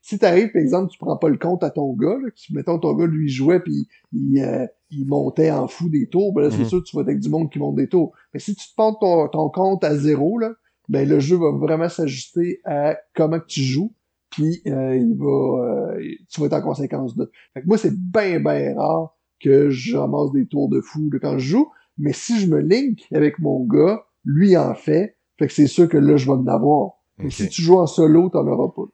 si t'arrives, par exemple, tu prends pas le compte à ton gars, là, que, mettons, ton gars, lui, jouait, puis il, euh, il montait en fou des tours, ben là, c'est mhm. sûr que tu vas avec du monde qui monte des tours. Mais si tu te prends ton, ton compte à zéro, là, ben le jeu va vraiment s'ajuster à comment que tu joues, puis euh, il va, euh, tu vas être en conséquence de. Fait que moi, c'est bien, bien rare que je ramasse des tours de fou quand je joue, mais si je me link avec mon gars, lui en fait, fait que c'est sûr que là, je vais en avoir. Mais si tu joues en solo, t'en auras pas.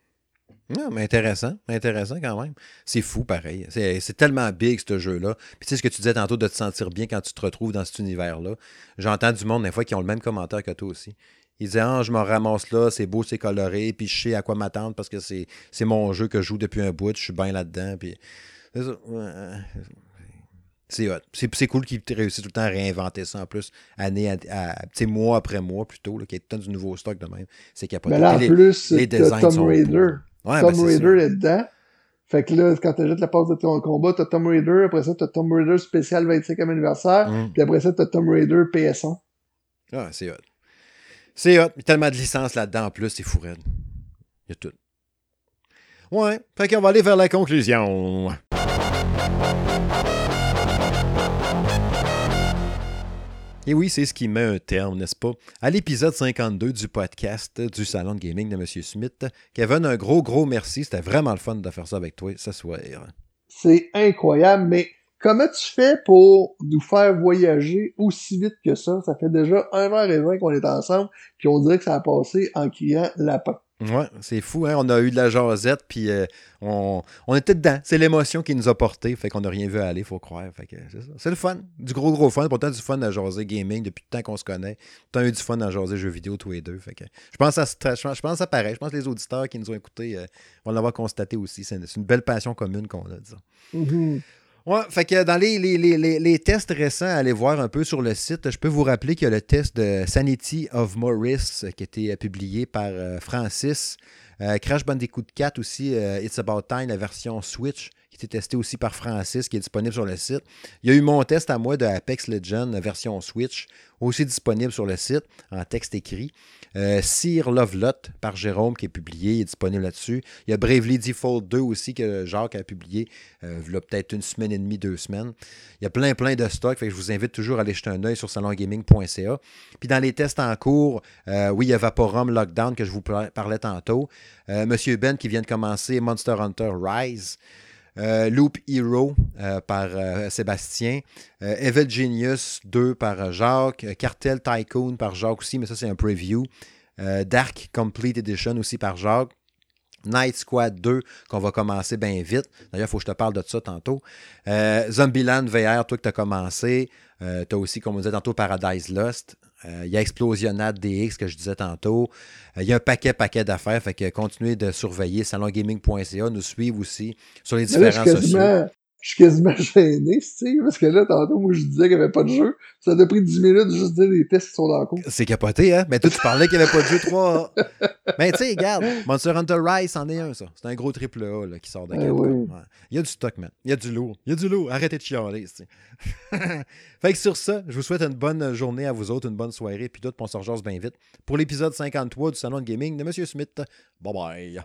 Non, mais intéressant, intéressant quand même. C'est fou pareil. C'est tellement big ce jeu-là. Puis tu sais ce que tu disais tantôt de te sentir bien quand tu te retrouves dans cet univers-là. J'entends du monde des fois qui ont le même commentaire que toi aussi. Ils disent Ah, je me ramasse là, c'est beau, c'est coloré, puis je sais à quoi m'attendre parce que c'est mon jeu que je joue depuis un bout, je suis bien là-dedans. Puis. C'est C'est cool qu'ils réussissent tout le temps à réinventer ça en plus, année à, mois après mois plutôt, qu'il y ait tout le temps du nouveau stock de même. C'est qu'il n'y a pas de. Mais là, en plus, les, Tom Raider. Tom ben, Raider est dedans. Fait que là, quand t'ajoutes la passe de ton combat, t'as Tom Raider, après ça, t'as Tom Raider spécial 25e anniversaire, mm. puis après ça, t'as Tom Raider PS1. Ah, c'est hot. C'est hot. Il y a tellement de licences là-dedans en plus, c'est fou Il y a tout. Ouais. Fait qu'on va aller vers la conclusion. Et oui, c'est ce qui met un terme, n'est-ce pas, à l'épisode 52 du podcast du Salon de Gaming de M. Smith. Kevin, un gros, gros merci. C'était vraiment le fun de faire ça avec toi ce soir. C'est incroyable, mais comment tu fais pour nous faire voyager aussi vite que ça? Ça fait déjà 1h20 qu'on est ensemble, puis on dirait que ça a passé en criant lapin. Ouais, c'est fou, hein? On a eu de la jasette, puis euh, on, était dedans. C'est l'émotion qui nous a porté, fait qu'on n'a rien vu aller, faut croire. Fait que c'est le fun. Du gros, gros fun. Pourtant, du fun à jaser gaming depuis le temps qu'on se connaît. T'as eu du fun à jaser jeux vidéo tous les deux. Fait que je pense à je pense à pareil. Je pense que les auditeurs qui nous ont écoutés euh, vont l'avoir constaté aussi. C'est une, belle passion commune qu'on a, disons. Mm-hmm. Fait que dans les, les, tests récents, allez voir un peu sur le site. Je peux vous rappeler qu'il y a le test de Sanity of Morris qui a été publié par euh, Francis. Euh, Crash Bandicoot 4 aussi, euh, It's About Time, la version Switch, qui était testée aussi par Francis, qui est disponible sur le site. Il y a eu mon test à moi de Apex Legends, version Switch, aussi disponible sur le site en texte écrit. Euh, Sir Lovelot par Jérôme qui est publié, il est disponible là-dessus. Il y a Bravely Default 2 aussi que Jacques a publié euh, il peut-être une semaine et demie, deux semaines. Il y a plein, plein de stocks. Fait je vous invite toujours à aller jeter un œil sur salongaming.ca. Puis dans les tests en cours, euh, oui, il y a Vaporum Lockdown que je vous parlais tantôt. Monsieur Ben qui vient de commencer Monster Hunter Rise. Loop Hero par Sébastien, Evil Genius 2 par Jacques, Cartel Tycoon par Jacques aussi, mais ça c'est un preview. Dark Complete Edition aussi par Jacques. Night Squad 2 qu'on va commencer bien vite. D'ailleurs, il faut que je te parle de ça tantôt. Zombieland VR, toi que tu as commencé. tu as aussi, comme on disait tantôt, Paradise Lost. Il y a Explosionade DX que je disais tantôt. Il y a un paquet, paquet d'affaires. Fait que continuez de surveiller salongaming.ca, nous suivre aussi sur les différents sociaux je suis quasiment [LAUGHS] gêné, tu parce que là, tantôt, moi, je disais qu'il n'y avait pas de jeu. Ça a pris 10 minutes de juste dire les tests qui sont dans le cours. C'est capoté, hein? Mais toi, tu parlais qu'il n'y avait pas de jeu 3 [LAUGHS] Mais tu sais, regarde, Monster Hunter Rise, c'en est un, ça. C'est un gros triple A là, qui sort de eh Il y a du stock, man. Il y a du lourd. Il y a du lourd. Arrêtez de chialer, [LAUGHS] Fait que sur ça, je vous souhaite une bonne journée à vous autres, une bonne soirée, puis d'autres, on se bien vite pour l'épisode 53 du Salon de Gaming de M. Smith. Bye bye.